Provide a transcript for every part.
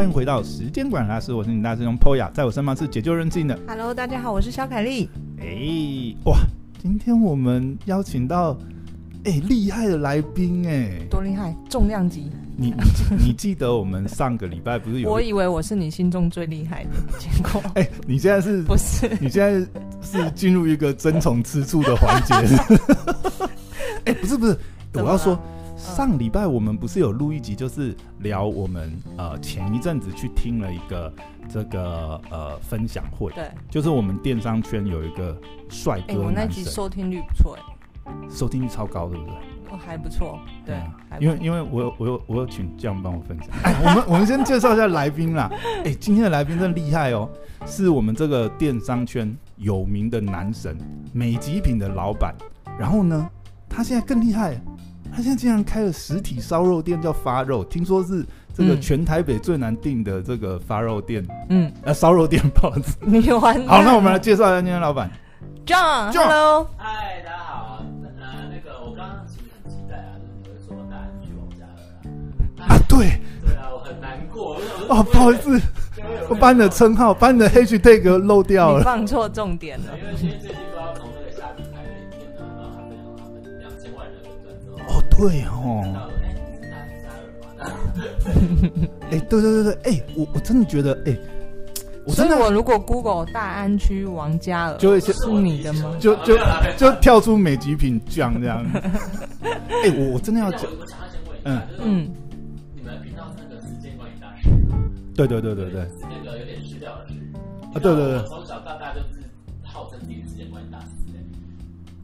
欢迎回到时间管理大师，我是你大师兄 Poya，在我身旁是解救人性的。Hello，大家好，我是小凯丽。哎、欸，哇，今天我们邀请到哎厉、欸、害的来宾哎，多厉害，重量级。你你你记得我们上个礼拜不是有？我以为我是你心中最厉害的，结果 哎、欸，你现在是不是？你现在是进入一个争宠吃醋的环节？哎、欸，不是不是，我要说。上礼拜我们不是有录一集，就是聊我们呃前一阵子去听了一个这个呃分享会，对，就是我们电商圈有一个帅哥我那集收听率不错哎，收听率超高，对不对？哦，还不错，对，因为因为我有我有我有请酱帮我分享，哎，我们我们先介绍一下来宾啦，哎，今天的来宾真的厉害哦，是我们这个电商圈有名的男神，美极品的老板，然后呢，他现在更厉害。他现在竟然开了实体烧肉店，叫发肉，听说是这个全台北最难订的这个发肉店。嗯，呃，烧肉店包子。你玩？好，那我们来介绍一下今天老板，John，Hello，嗨，大家好。呃，那个我刚刚其实很期待啊，就是说大安区王嘉尔啊。啊，对。对啊，我很难过。哦，不好意思，我把你的称号，把你的 hashtag 漏掉了。你放错重点了。因为今天最近都要从哦，对哦。哎，对对对对，哎，我我真的觉得，哎，我真的我如果 Google 大安区王嘉尔，就会是你的吗？就就就跳出美极品酱这样。哎，我我真的要讲，嗯嗯，你们频道那个时间管理大师，对对对对对，那个有点失掉的是啊，对对对，从小到大就是号称自己时间管理大师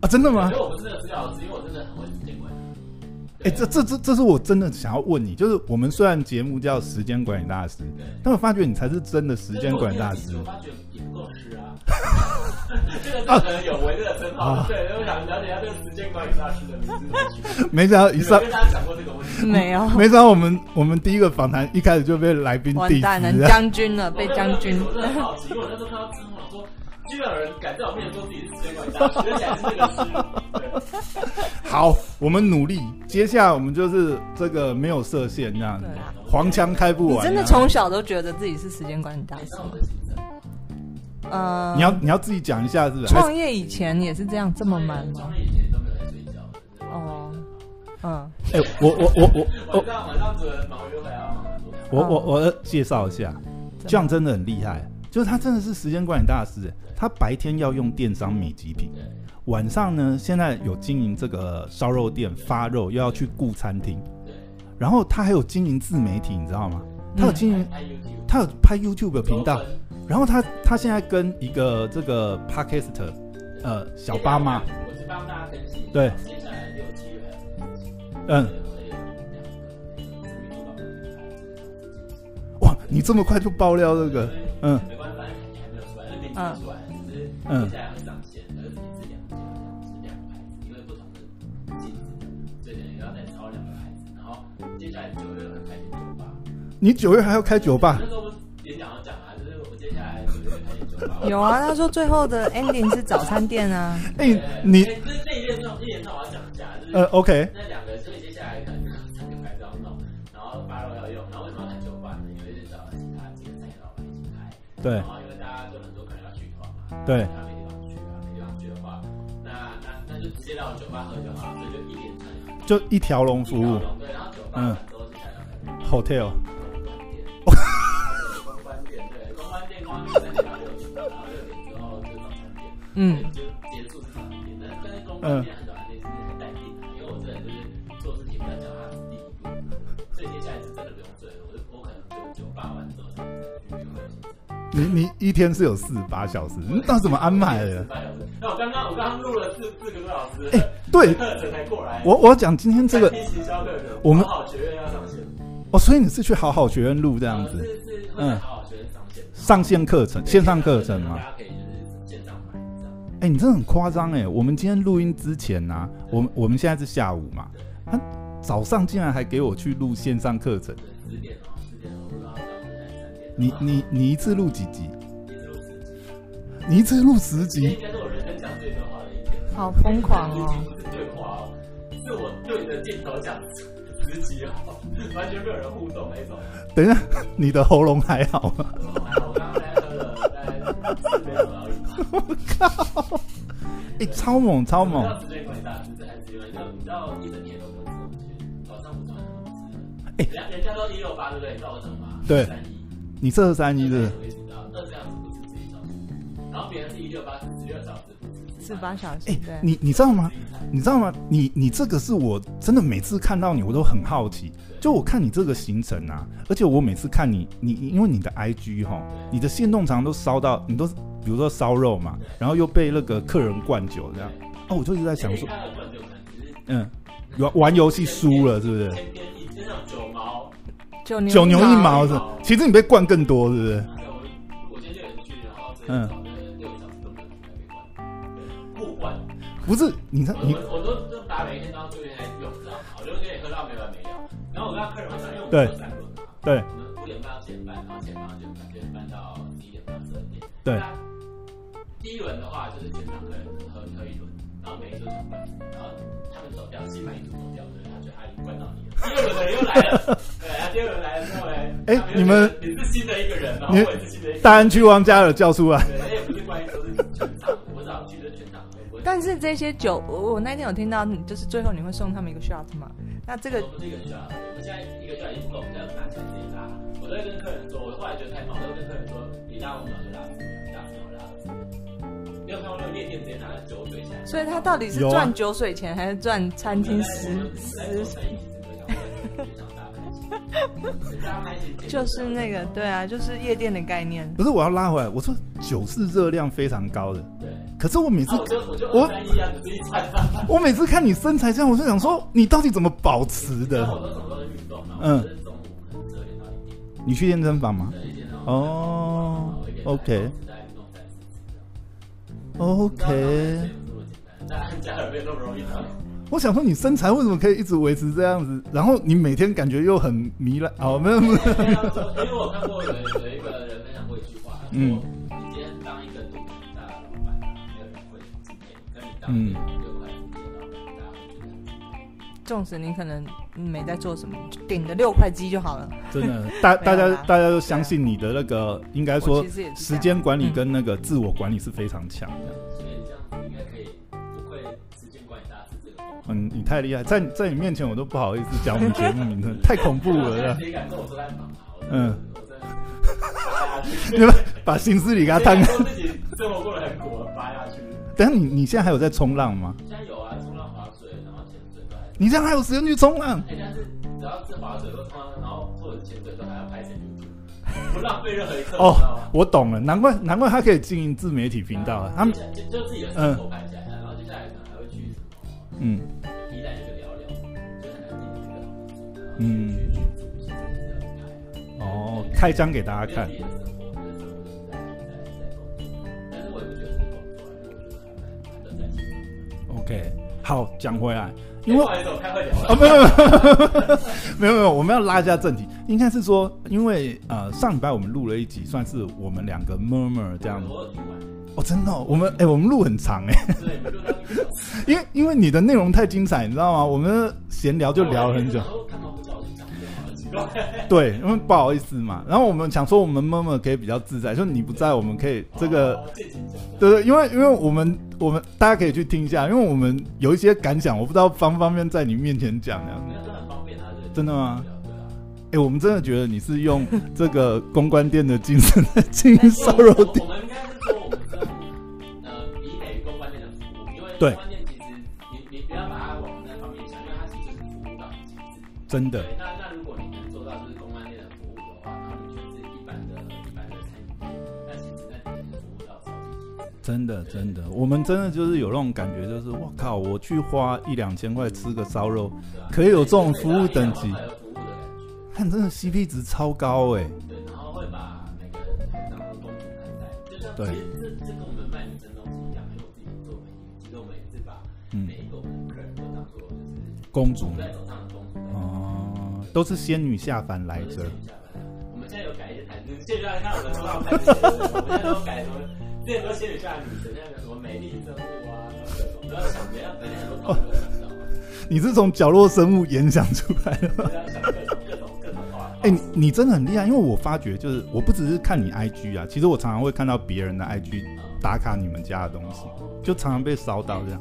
啊，真的吗？因为我不是那个失掉老师，因为我真的很会时间管理。哎、欸，这这这这是我真的想要问你，就是我们虽然节目叫时间管理大师，但我发觉你才是真的时间管理大师。我发觉也不够师啊，这个可能有违这个称号。啊、对，我想了解一下这个时间管理大师的名字。没想到一上，跟大家讲过这个问题没有？没想到我们我们第一个访谈一开始就被来宾完蛋了，将军了，被将军。我很好奇，我那时候看到之后，我说。居然有人敢在我面前说自己是时间管理大师，而且还是这个师。好，我们努力。接下来我们就是这个没有设限这样子，黄腔开不完。你真的从小都觉得自己是时间管理大师？呃，你要你要自己讲一下，是不是？创业以前也是这样这么慢吗？创业以前都没有在睡觉。哦，嗯。哎，我我我我我晚上晚上主人忙约会啊。我我我介绍一下，这样真的很厉害。就是他真的是时间管理大师，他白天要用电商米极品，晚上呢，现在有经营这个烧肉店发肉，又要去顾餐厅，然后他还有经营自媒体，你知道吗？他有经营，他有拍 YouTube 的频道，然后他他现在跟一个这个 Podcast 呃小巴妈，我是帮大家分析，对，接下来六七月，嗯，哇，你这么快就爆料这个，嗯。嗯，出来，只是接下来会上线，而且是两家，是两个牌子，因为不同的镜子，所以等于要再抄两个牌子。然后接下来九月会开酒吧。你九月还要开酒吧？那时候不是演讲要讲啊，就是我接下来九月开酒吧。有啊，他说最后的 ending 是早餐店啊。哎，你这这一连串，一连串我要讲一下，就是呃，OK。那两个，所以接下来可能三个牌子要弄，然后发肉要用，然后为什么要开酒吧呢？因为是找其他几个产业老板一起开。对。对，他没地方去啊，没地方去的话，那那那就直接到酒吧喝就好，所以就一连串，就一条龙服务。对，然后酒吧都是想要开 hotel。公关店，对，公关店，公关店三点到六点，然后六点之后就早餐店，嗯，就结束是早餐店。但但是公关店你你一天是有四十八小时，你到底怎么安排的？那我刚刚我刚刚录了四四个多小时，哎，对，课程才过来。我我讲今天这个，我们好好学院要上线。哦，所以你是去好好学院录这样子？是是，嗯，好好学院上线，上线课程，线上课程吗？大家可以就是线上买这样。哎，你真的很夸张哎！我们今天录音之前呢，我们我们现在是下午嘛，他早上竟然还给我去录线上课程。十点。你你你一次录几集？你一次录十集？应该是我人生讲最多话的一天。好疯狂哦！不是对话哦，是我对着镜头讲十集哦，完全没有人互动那种。等一下，你的喉咙还好吗？还好，我刚刚才喝了大概四杯左右而已。我靠！哎、欸，超猛，超猛！时间还你知道一整年都不吃东西，早上午餐都不吃。哎，人家人家都一六八对不对？你知道我什么吗？对，你这是三一是？二十小时不吃自己小时，然后别人是一六八是十六小时。十八小时。哎，你你知道吗？你知道吗？你你这个是我真的每次看到你，我都很好奇。就我看你这个行程啊，而且我每次看你，你因为你的 IG 哈，你的线动常都烧到，你都比如说烧肉嘛，然后又被那个客人灌酒这样。哦，我就一直在想说，嗯，玩玩游戏输了是不是？九牛九牛一毛是，其实你被灌更多是不是？嗯。不是，你看你，我都都把每天都要做一些用，知道吗？我就可以喝到没完没了。然后我跟客人会讲，因为我们有三轮嘛，对，我们五点半到七点半，然后七点半到九点半，九点半到十一点半、十二点。对。第一轮的话就是全场客人喝喝一轮，然后每一桌抢半，然后他们走掉，新买一组走掉，对，他觉得他已经灌到你了。第二轮的人又来了，对，他第二轮来了之后嘞，哎，你们你是新的一个人，然后我也是新的一个人。大安区王嘉尔叫出来。对，也不是关于都是全场，我只要记得全场。但是这些酒，我我那天有听到，就是最后你会送他们一个 shot 嘛？那这个不是一个 shot，我们现在一个 shot 已经不够，我们现在拿起来自己拉。我都会跟客人说，我后来觉得太忙，我都会跟客人说，你拉五秒就拉你，拉死我拉死。没有看过那个夜店直接拿着酒水起来。所以他到底是赚酒水钱，还是赚餐厅食食？就是那个，对啊，就是夜店的概念。不是，我要拉回来，我说酒是热量非常高的。对。可是我每次我 我每次看你身材这样，我就想说，你到底怎么保持的？嗯。你去健身房吗？哦。OK。OK。我想说，你身材为什么可以一直维持这样子？然后你每天感觉又很糜烂。哦，没有没有。因为我看过有有一个人分享过一句话，嗯。嗯，纵使你可能没在做什么，顶着六块肌就好了。真的，大大家大家都相信你的那个，应该说时间管理跟那个自我管理是非常强的。嗯，你太厉害，在在你面前我都不好意思讲我们节目名称，太恐怖了。嗯，你们把心思里给他摊开。自己生活过得很苦，扒下去。等下你你现在还有在冲浪吗？现在有啊，冲浪、划水，然后潜水。你现在还有时间去冲浪？哎，但是只要是划水或冲浪，然后或者潜水都还要拍成 YouTube，不浪费任何一刻。哦，我懂了，难怪难怪他可以经营自媒体频道啊。他们就就自己的生活拍下来，嗯，宜兰那个聊聊，就很难听那个，嗯，哦，开张给大家看。OK，好，讲回来，因为啊，没有没有没有没有，我们要拉一下正题，应该是说，因为呃，上礼拜我们录了一集，算是我们两个 murmur 这样子。哦，真的，我们哎，我们路很长哎，因为因为你的内容太精彩，你知道吗？我们闲聊就聊了很久。对，因为不好意思嘛，然后我们想说，我们 murmur 可以比较自在，就你不在，我们可以这个，对对，因为因为我们我们大家可以去听一下，因为我们有一些感想，我不知道方不方便在你面前讲这样。真的吗？哎，我们真的觉得你是用这个公关店的精神在经营烧肉店。对公关店其实你你不要把它往那方面想，因为它其实是服务到极致。真的。真的，真的，我们真的就是有那种感觉，就是我靠，我去花一两千块吃个烧肉，可以有这种服务等级，看真的 CP 值超高哎。对，然后会把每个人当做公主看待，就像其公主在手上的公主哦，都是仙女下凡来着。我们现在有改一些台词，现在看我们说台词，我们现在都改什么？这些都仙女下女神，那个什么美丽生物啊，然后各种，不要想着要等很多讨论，你是从角落生物演讲出来的吗？哎、欸，你你真的很厉害，因为我发觉就是我不只是看你 IG 啊，其实我常常会看到别人的 IG 打卡你们家的东西，就常常被烧到这样。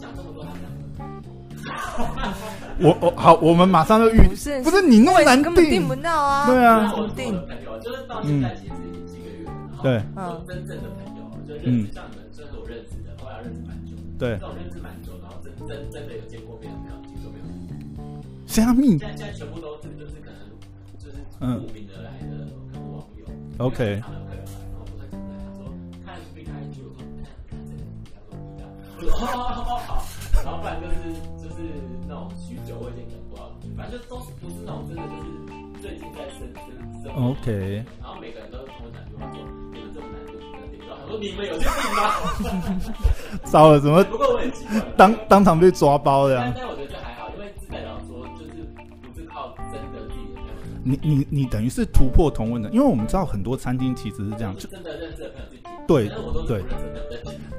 我我好，我们马上就预，不是不是你那么难根本订不到啊？对啊，我订就是到现在其实已经几个月了，对，嗯，真正的朋友就认识像你们，算是我认识的，后来认识蛮久，对，这种认识蛮久，然后真真真的有见过面的没有？其实都没有。虾米？现在现在全部都是就是可能就是慕名而来的可能网友，OK。然后不然就是就。是那种许久未见的不知道，反正就都不是那种真的就是最近在生生生。OK。然后每个人都跟我讲句话说：“你们这么难订，不能订到。”他说：“你们有去订吗？”糟了，怎么？不过我很奇，当当场被抓包的呀。但我觉得这还好，因为代表说就是不是靠真的自己的。你你你等于是突破同温的，因为我们知道很多餐厅其实是这样，就真的认识的朋友。对对。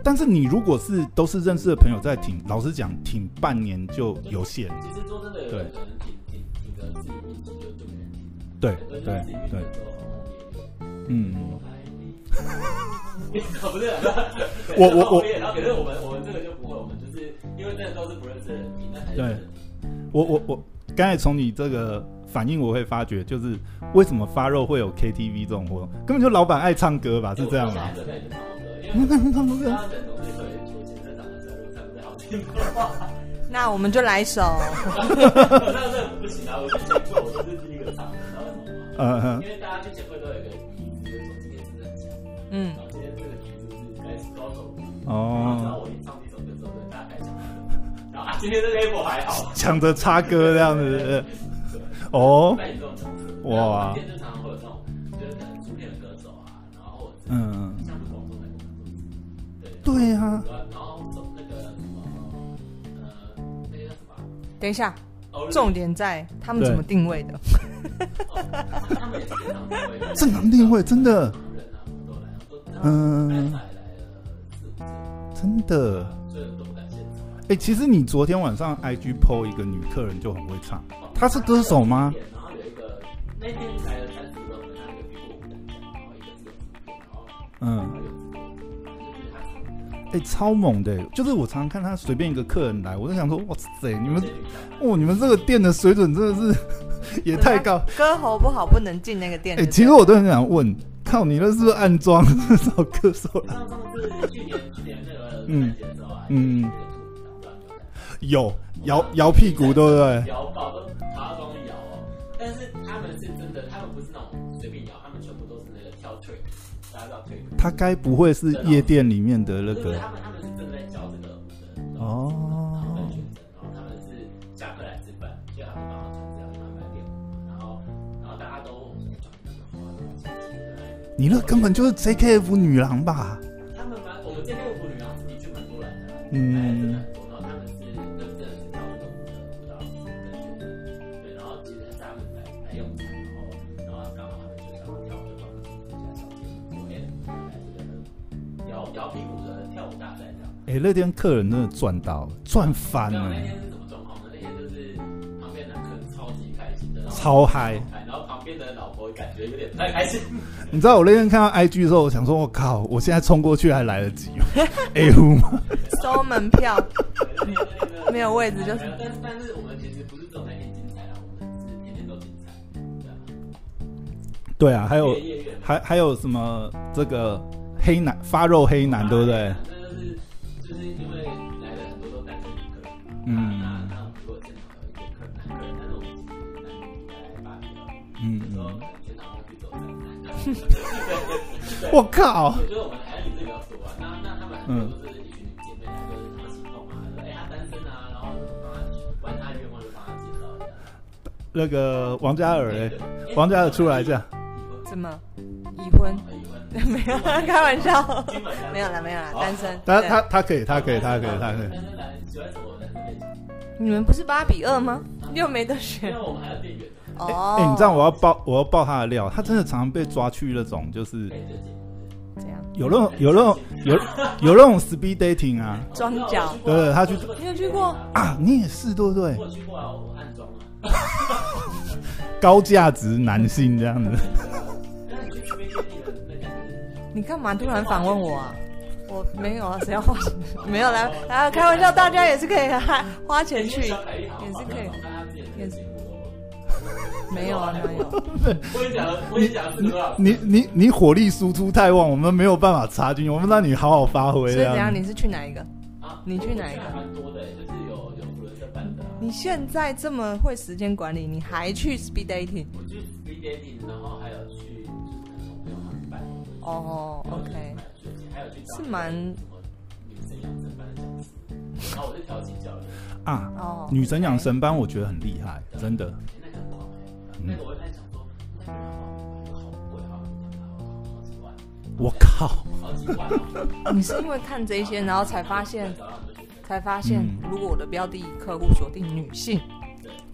但是你如果是都是认识的朋友在挺，老实讲，挺半年就有限。其实说真的，有可能挺挺挺个自己运气就就没。对对对。嗯。不是，我我我。然后可是我们我们这个就不会，我们就是因为那都是不认识的人听，那还对。我我我刚才从你这个反应，我会发觉就是为什么发肉会有 KTV 这种活动，根本就老板爱唱歌吧？是这样吗？那我们就来一首。那这不行啊！我去前会，我都是第一个唱，你知道为什么吗？嗯哼。因为大家去前会都有一个底子，就是说今天是很强。嗯。然后今天这个底子是该是高手。哦。然后我一唱今天这个 level 还好。抢着插歌这样子。哦。哇。今天就常常会有这种，就是可能出片的歌手啊，然后嗯。对呀、啊。然后那个什么，呃，那个什么？等一下，重点在他们怎么定位的？正常定位，真的。嗯。真的。哎，其实你昨天晚上 IG PO 一个女客人就很会唱，她是歌手吗？然后有一个那天来了三十个，嗯。哎、欸，超猛的！就是我常常看他随便一个客人来，我就想说，哇塞，你们，哦，你们这个店的水准真的是 也太高。歌喉不好不能进那个店。哎、欸，其实我都很想问，靠，你那是不是暗装找歌手？上上次去年去年那个嗯嗯，有摇摇屁股对不对？摇爆都爬装摇哦，但是他们是真的，他们不是那种随便摇，他们全部都是那个跳腿。他该不会是夜店里面的那个？他们他们是正在教这个舞的哦。然后他们是下课来吃饭，就他们帮我们这样慢慢练舞，然后然后大家都你那根本就是 JKF 女郎吧？他们蛮我们 JKF 女郎的确蛮多人的，嗯。哎、欸，那天客人真的赚到，赚翻了。那天是什么状况呢？那天就是旁边男客人超级开心的，超嗨。然后旁边的老婆感觉有点不太开心。你知道我那天看到 IG 的时候，我想说，我靠，我现在冲过去还来得及吗？哎呦，收门票，没有位置就是。但是但是我们其实不是走那天精彩啊，我们是天天都精彩。对啊，还有还还有什么这个黑男发肉黑男，对不对？就是因为来了很多都单身女客人，嗯，那那如果现场有一个客人男客人，但是我们其实男女来八比二，嗯，有时候全场都去走我靠！我觉得我们台女是比较多啊，那那他们很多都是一群姐妹来，就是他们心动啊，哎，他单身啊，然后帮他完他愿望就帮他介绍一下。那个王嘉尔，王嘉尔出来一下。什么？已婚？没有，开玩笑。没有了，没有了，单身。他他他可以，他可以，他可以，他可以。你们不是八比二吗？又没得选。那我们还有店员。哦。哎，你知道我要爆，我要爆他的料。他真的常常被抓去那种，就是。这样。有那种有那种有有那种 speed dating 啊，装脚，对，他去，你有去过啊？你也是对不对？我去过啊，我安装啊。高价值男性这样子。你干嘛突然反问我啊？我没有啊，谁要花钱？没有来来开玩笑，大家也是可以花钱去，也是可以，也是。没有啊，没有。我跟你讲，我跟你讲，你你你火力输出太旺，我们没有办法插进，我们让你好好发挥。所以怎样？你是去哪一个？啊，你去哪一个？蛮多的，就是有有福伦社办的。你现在这么会时间管理，你还去 speed dating？我去 speed dating，然后还有去哦，OK。还有去是蛮女生养生班的讲师，然后我是调剂教练啊。哦，女生养生班我觉得很厉害，真的。那个我会在想说，那个好贵啊，好几万。我靠，好几万。你是因为看这些，然后才发现，才发现，如果我的标的客户锁定女性，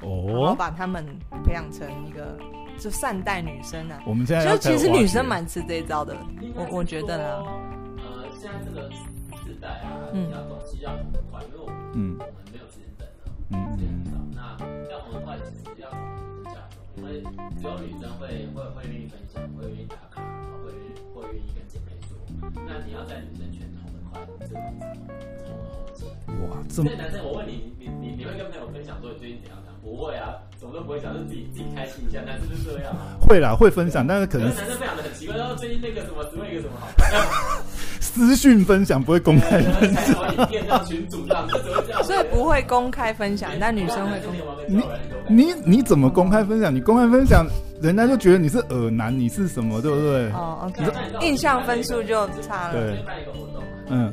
哦，然后把他们培养成一个就善待女生啊。我们现在就其实女生蛮吃这一招的，我我觉得呢。呃，现在这个时代啊，嗯，要东西要很快，因为我们嗯，我们没有时间等了，嗯，时间很少。那要很快，其实要。因为只有女生会会会愿意分享，会愿意打卡，然后会会愿意跟姐妹说。那你要在女生圈哇，这么。所以男生，我问你，你你你会跟朋友分享说你最近怎样讲？不会啊，什么都不会讲，就自己自己开心一下。男生就这样啊。会啦，会分享，但是可能。男生分享的很奇怪，然后最近那个什么，什么一个什么好。私讯分享不会公开分享。所以不会公开分享，但女生会公开。你你你怎么公开分享？你公开分享，人家就觉得你是耳男，你是什么，对不对？哦，OK。印象分数就差了。对。嗯。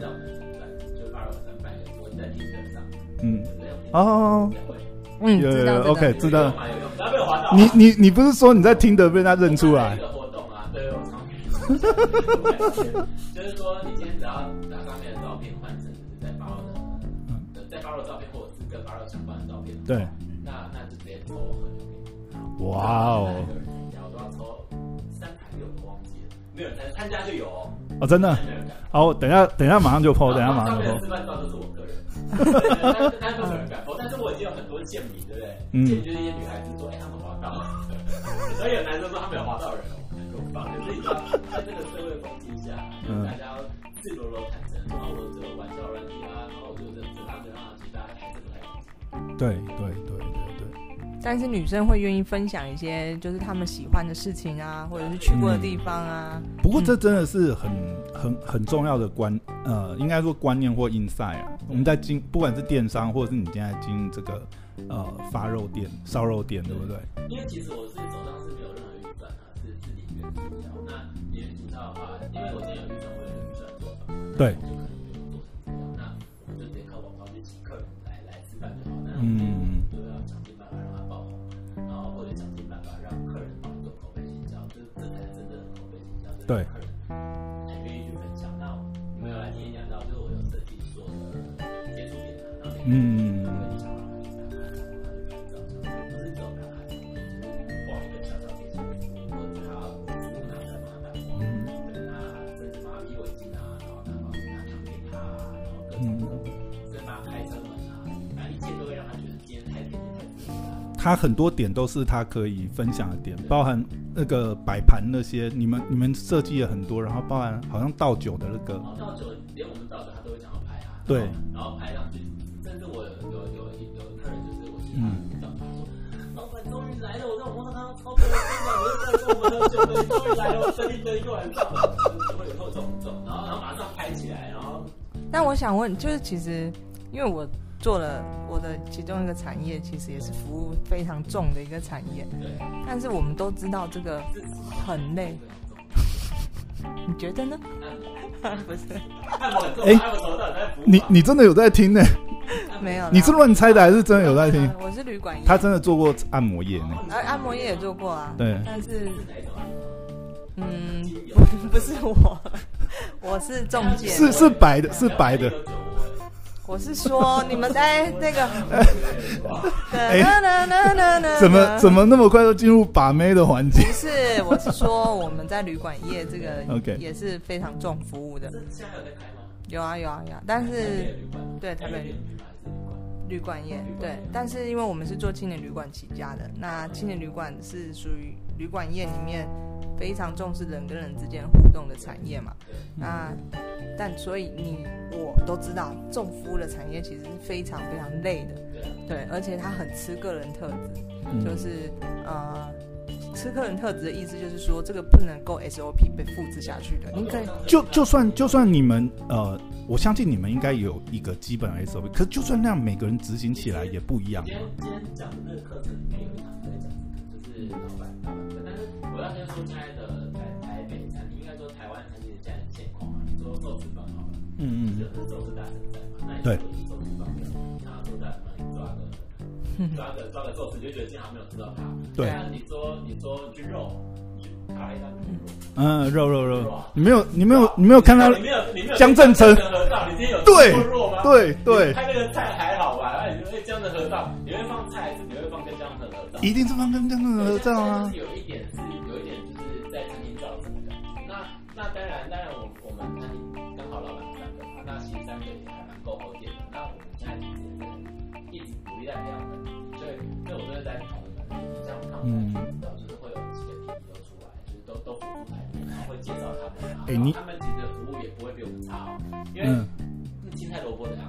嗯。哦。嗯，有有 OK，知道。你你你不是说你在听的被他认出来？就是说，你今天只要把上面的照片换成是在八楼的，在八楼照片，或者是跟八楼相关的照片，对，那那就直接抽。哇哦！然后都要抽三台六，我忘记了，没有人参加就有哦，真的。好，等下等下马上就 po，等下马上就 po。示范照都是我个人，但但是没有人敢 po，但是我已经有很多贱民，对不对？嗯，就是一些女孩子说，哎，他们滑到，所以有男生说他没有滑到人。可是你知道，在这个社会风气下，大家赤裸裸坦诚，然后我这个玩笑软体啊，然后我就这这样这样，其实大家还是不太对对对对对。但是女生会愿意分享一些，就是他们喜欢的事情啊，或者是去过的地方啊。嗯、不过这真的是很很很重要的观，呃，应该说观念或 insight 啊。我们在经，不管是电商，或者是你现在经营这个呃发肉店、烧肉店，对不对？因为其实我是手上是没有任何预算啊，是是零元促销。那零元促销的话，因为我今天有预算，我有预算做法。对。就可能就做成这样。那我们就直接靠广告去请客人来来吃饭就好。那嗯。对。客人还愿意去分享。那你们有来听演讲到，就是我有设计所的接触点啊，然后嗯。他很多点都是他可以分享的点，包含那个摆盘那些，你们你们设计了很多，然后包含好像倒酒的那个，倒酒连我们倒酒他都会想要拍啊，对，然后拍上去，甚至我有有有有客人就是我去他倒酒，老板终于来了，我在网上看到超多人分享，我在跟我们喝酒，终于来了，我等你等一个晚上，就会有这种这种，然后然后马上拍起来，然后，但我想问，就是其实因为我。做了我的其中一个产业，其实也是服务非常重的一个产业。但是我们都知道这个很累。你觉得呢？不是。哎，你你真的有在听呢？没有。你是乱猜的还是真的有在听？我是旅馆业。他真的做过按摩业呢。按按摩业也做过啊。对。但是，嗯，不不是我，我是中介。是是白的，是白的。我是说你们在那个，哎，怎么 怎么那么快就进入把妹的环节？不是，我是说我们在旅馆业这个 OK 也是非常重服务的。现在有在开吗？有啊有啊有啊，但是对台北旅馆业对，但是因为我们是做青年旅馆起家的，那青年旅馆是属于旅馆业里面。非常重视人跟人之间互动的产业嘛，那但所以你我都知道，重服务的产业其实是非常非常累的，对，而且它很吃个人特质，就是呃，吃个人特质的意思就是说，这个不能够 SOP 被复制下去的。你可以就就算就算你们呃，我相信你们应该有一个基本 SOP，可是就算那样，每个人执行起来也不一样。今天今天讲的那个课程里面有一堂要先说现在。嗯嗯，就是寿司大神在嘛，那你说你寿司方面，然后都在帮你抓个抓个抓个寿司，就觉得经常没有吃到它。对啊，你说你说去肉，他一张嗯，肉肉肉，你没有你没有你没有看到你没有你没有江振诚合照，你今天有对？对对，拍那个菜还好吧？那你说哎江的合照，你会放菜你会放跟江振合照？一定是放跟江振合照啊。有一哎，你他们其实服务也不会比我们差哦，因为青菜萝卜的样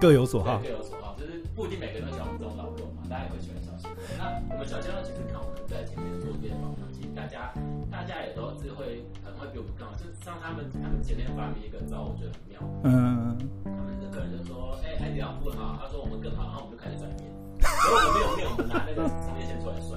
各有所好，各有所好，就是不一定每个人都喜欢我们这种老肉嘛，大家也会喜欢小鲜肉。那我们小鲜肉其实看我们在前面做这些方向，其实大家大家也都是会可能会比我们更好。就像他们他们前面发明一个招，我觉得很妙。嗯，他们的客人就说：“哎，海底捞不好。”他说：“我们更好。”然后我们就开始转变。所以我们没有面，我们拿那个场面线出来甩。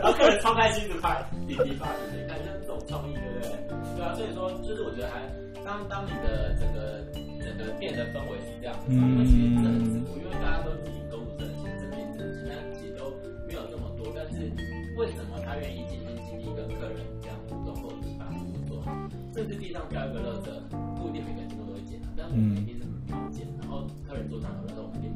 然后客人超开心的拍，滴滴发，你看这种创意，对不对？对啊，所以说就是我觉得还当当你的整个整个店的氛围是这样子，因为其实这很辛苦，因为大家都自己工作挣钱，这边挣钱，但其实都没有这么多。但是为什么他愿意尽心尽力跟客人这样互动，或者是把服务做好？甚至地上掉一个垃圾，不一定每个人都会捡，但我们一定是秒捡，然后客人做账的时候，我们一定。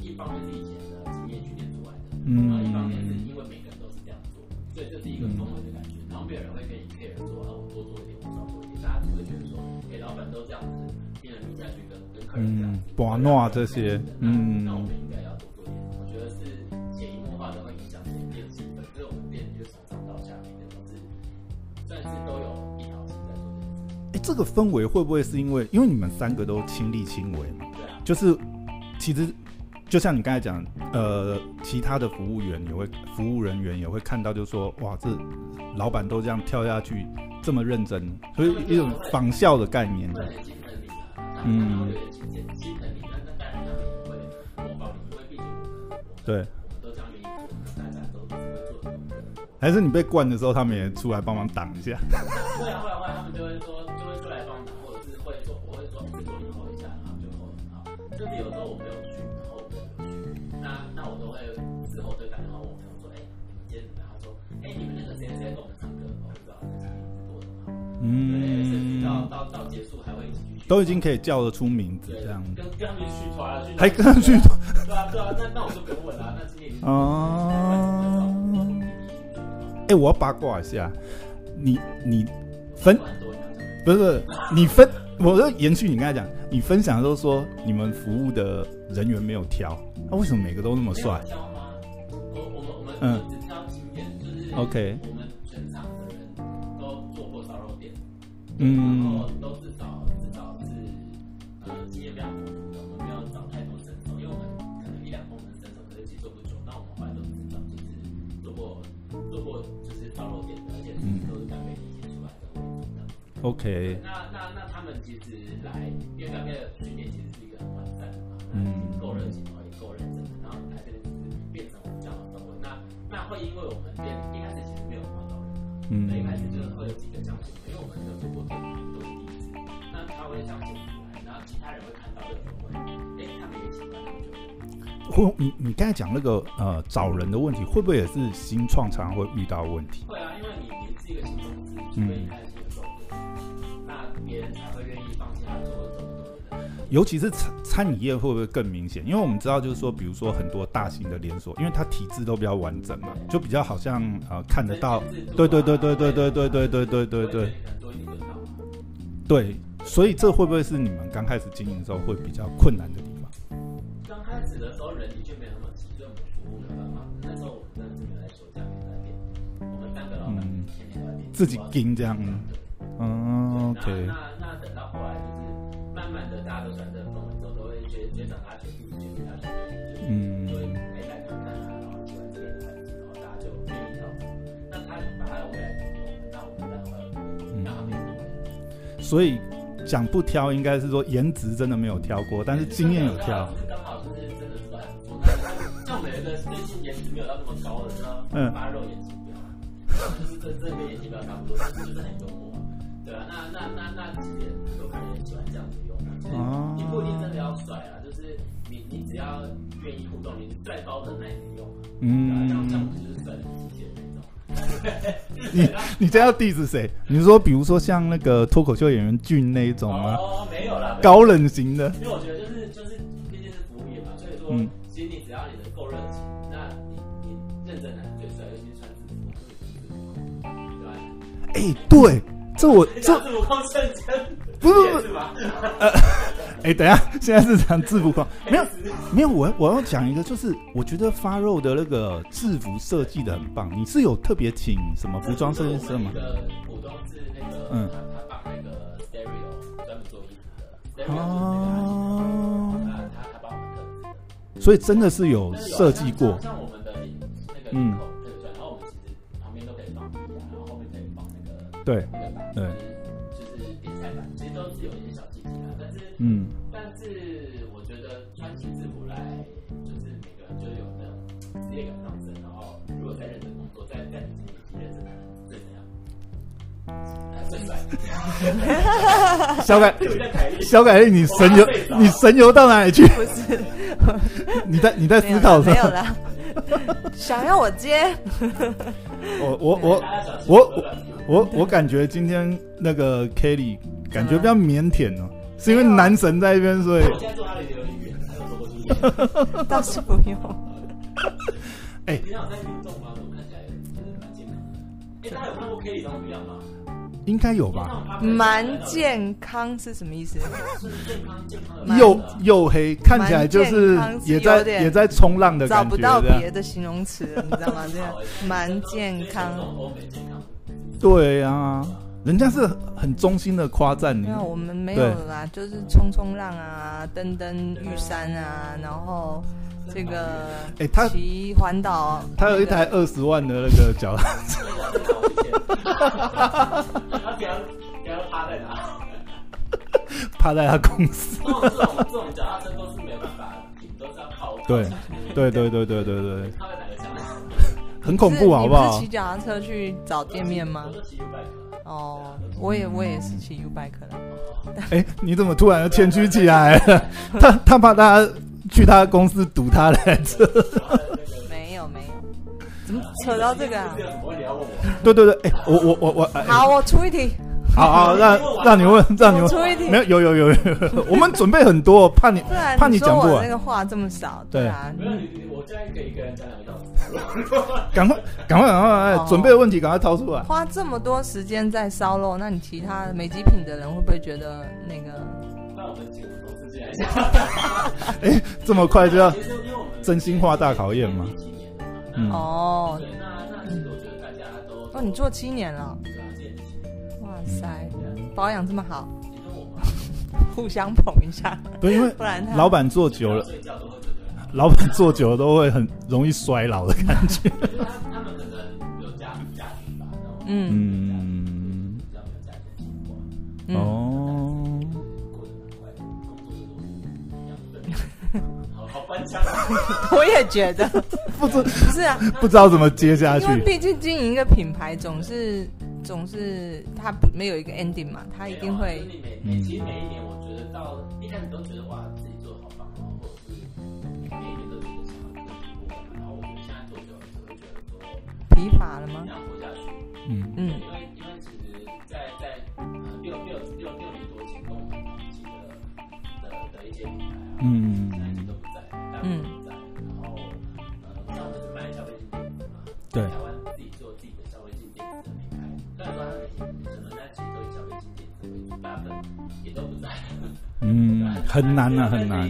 一方面是以前的经验训练出来的，嗯，然后一方面是因为每个人都是这样做，所以这是一个氛围的感觉。然后没有人会跟你 care 说，啊，我多做一点，我少做一点，大家只会觉得说，哎，老板都这样子，病人留下去跟跟客人这样子，把诺这些，嗯，那我们应该要多做一点。我觉得是潜移默化的会影响整个店气氛，所以我们店就从上到下每个都是算是都有一条心在做这件事。哎，这个氛围会不会是因为，因为你们三个都亲力亲为嘛？对啊，就是其实。就像你刚才讲，呃，其他的服务员也会，服务人员也会看到，就是说，哇，这老板都这样跳下去，这么认真，所以一种仿效的概念。嗯。对。还是你被灌的时候，他们也出来帮忙挡一下。都已经可以叫得出名字这样，跟跟他们续团了，还跟他们续团，对啊对啊，那那我就不用问了，那今年哦，哎，我要八卦一下，你你分不是你分，我就延续你刚才讲，你分享的都说你们服务的人员没有挑，那为什么每个都那么帅？我我们我们嗯，只挑经验，就是 OK。嗯，然后都至少至 OK。那那那他们其实来，因为干杯的训练其实是一个很完善的嘛，嗯，够热情，然后也够认真的，然后来这边就是变成我们这样的氛围。那那会因为我们店一开始其实没有碰到人，嗯，那一开始就是会有几个相信。会讲解员来，然后其他人会看到就会，哎，他们也喜欢，就。或，你你刚才讲那个呃找人的问题，会不会也是新创常常会遇到的问题？会啊，因为你你是一个新公司，所以你开始尤其是餐餐饮业会不会更明显？因为我们知道，就是说，比如说很多大型的连锁，因为它体制都比较完整嘛，就比较好像呃看得到。对对对对对对对对对对对对。对，所以这会不会是你们刚开始经营的时候会比较困难的地方？刚开始的时候人的确没有那么急，所以我们服务的办法，那时候我们真的没来说价钱在变，我们三个老板天天在变，自己盯这样。嗯，OK。大家都喜欢这个风格，都会觉得觉得长大学弟弟觉得他学弟，嗯，就会可以来看看啊，然后喜欢这边的环境，然后大家就愿意到。那他把他的未来给我们，那我们再会让他们。所以讲不挑，应该是说颜值真的没有挑过，但是经验有挑。刚好就是真的是很不错。像我们有一个最近颜值没有到那么高的，叫发肉眼睛标，就是跟这跟眼睛标差不多，但是就是很幽默。对啊，那那那那其实你不一定真的要帅啊，就是你你只要愿意互动，你再高的那也能用。嗯，像像我们就是帅的极限那种。你你这要 diss 谁？你说比如说像那个脱口秀演员俊那一种吗？哦，没有啦，高冷型的。因为我觉得就是就是毕竟是服务业嘛，所以说其实你只要你能够热情，那你你认真的最帅，尤其是穿制服，对吧？哎，对，这我这制服控瞬间。不是不，呃，哎，等一下，现在是讲制服框，没有没有，我我要讲一个，就是我觉得发肉的那个制服设计的很棒。你是有特别请什么服装设计师吗？嗯，他他把那个 stereo 专门做衣服的哦，他他帮我们特，所以真的是有设计过。像我们的那个嗯，然后我们其实旁边都可以放，然后后面可以放那个对对。嗯，但是我觉得穿起制服来，就是每个人就有那种职业感上升，然后如果在认真工作，在在你自己认真的，最怎样？最帅。小凯，小凯丽，你神游，你神游到哪里去？不是，你在你在思考什么？没有啦，想要我接。我我我我我我感觉今天那个 Kelly 感觉比较腼腆哦。是因为男神在一边，所以。我现在做他的留言员，还有做过倒是不用。哎，平常在运动吗？我看起来就是蛮健康的。哎，大家有看过 Kelly 长什么样吗？应该有吧。蛮健康是什么意思？健康健康。黝黝黑，看起来就是也在也在冲浪的感觉。找不到别的形容词，你知道吗？这样蛮健康。对 啊。人家是很衷心的夸赞你。没有，我们没有啦，就是冲冲浪啊，登登玉山啊，然后这个哎，他骑环岛，他有一台二十万的那个脚踏车。他给他趴在哪？趴在他公司。这种这种脚踏车都是没办法，都是要靠。对对对对对对对。他在哪个墙？很恐怖，好不好？骑脚踏车去找店面吗？哦，我也我也是骑 U bike 的。哎，你怎么突然又谦虚起来了？他他怕大家去他公司堵他来着。没有没有，怎么扯到这个啊？对对对，哎，我我我我，好，我出一题。好好，让让你问，让你问。没有有有有有，我们准备很多，怕你怕你讲不完。那个话这么少，对啊。没有你我现在给一个人讲两个小时。赶快，赶快，赶快！哎，准备的问题赶快掏出来。花这么多时间在烧肉，那你其他美极品的人会不会觉得那个？那我们请同事进来一下。哎，这么快就要真心话大考验吗？嗯。哦。那那其实我觉得大家都哦，你做七年了。哇塞，保养这么好，互相捧一下。对，因为不然老板坐久了。老板坐久了都会很容易衰老的感觉。他们可能有家家庭吧，嗯嗯，哦，翻墙，我也觉得，不知不是啊，不知道怎么接下去。因为毕竟经营一个品牌，总是总是它不没有一个 ending 嘛，它一定会。每每其实每一年，我觉得到一开始都觉得哇。疲乏了吗？嗯嗯，因为因为其实在，在在呃六六六六年多前跟我们一起的的的一些品牌啊，嗯，那些都不在，大部分不在。然后呃，像我们是卖消费性电子嘛，对，台湾自己做自己的消费性电子的品牌，虽然说它的什么，但其实都以消费性电子为主，大部分也都不在。嗯，很难啊，很难。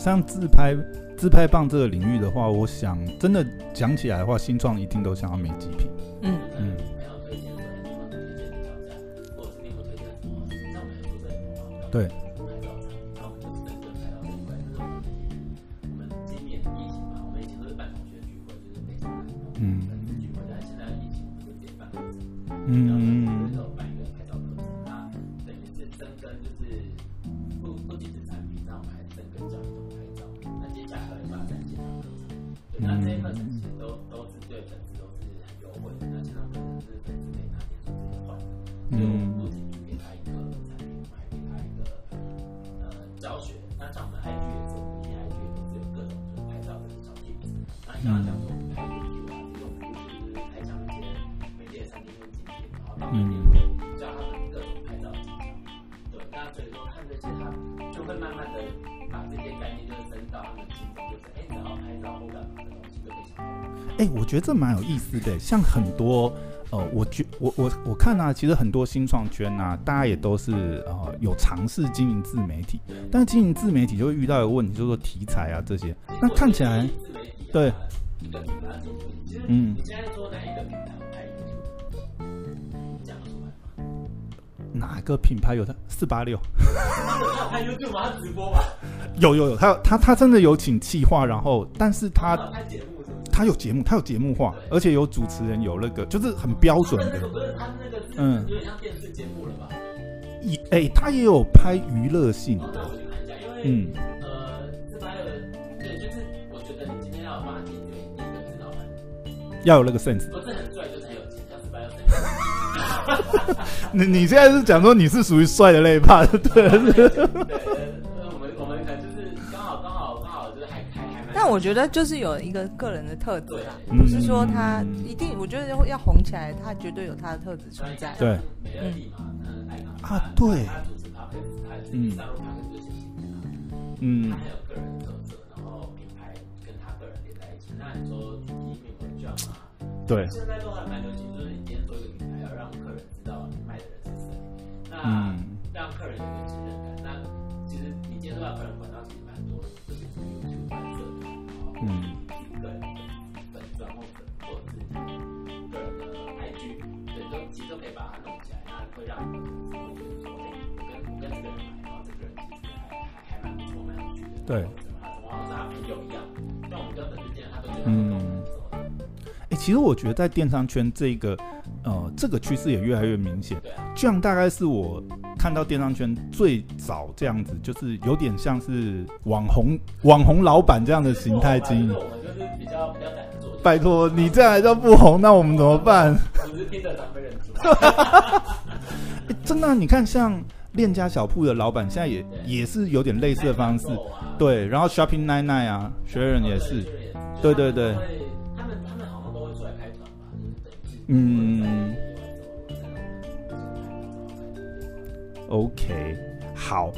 像自拍自拍棒这个领域的话，我想真的讲起来的话，新创一定都想要美极品。嗯嗯。对。得这蛮有意思的，像很多。呃，我觉我我我看啊，其实很多新创圈啊，大家也都是呃有尝试经营自媒体，但是经营自媒体就会遇到一个问题，就是说题材啊这些。那看起来，对，嗯，哪个品牌有他四八六？他有 YouTube 吗？他直播吧？有有有，他他他真的有请企划，然后但是他。他有节目，他有节目化，而且有主持人，有那个就是很标准的。嗯，有点像电视节目了吧？也哎，他也有拍娱乐性的。嗯，呃，自拍的，对，就是我觉得你今天要有发现，就一个是老板，要有那个 sense。不是很帅，就是很有钱，像自拍要 sense。你你现在是讲说你是属于帅的那一派，对？但我觉得就是有一个个人的特质啦，不是说他一定，我觉得要红起来，他绝对有他的特质存在。对，嗯，啊，对，嗯，嗯，他还有个人特色，然后品牌跟他个人连在一起。那你说主题面会这样吗？对，现在都还蛮流行，就是你今天做一个品牌，要让客人知道你卖的人是谁，那让客人有个信任感。那其实你接触到客人管道会让你的粉丝会觉得说，哎，我跟我跟这个人买，然后这个人其实还还还蛮不错，蛮有趣的。对，怎么怎么好像是他朋友一样，像我们跟粉丝见，他都觉得嗯。哎，其实我觉得在电商圈这个呃这个趋势也越来越明显，这样大概是我。看到电商圈最早这样子，就是有点像是网红网红老板这样的形态经营。拜托，你这样还叫不红，那我们怎么办？我是听着长辈人说。真的，你看像链家小铺的老板，现在也也是有点类似的方式。对，然后 Shopping Night Night 啊，学人也是。对对对。嗯。OK，好，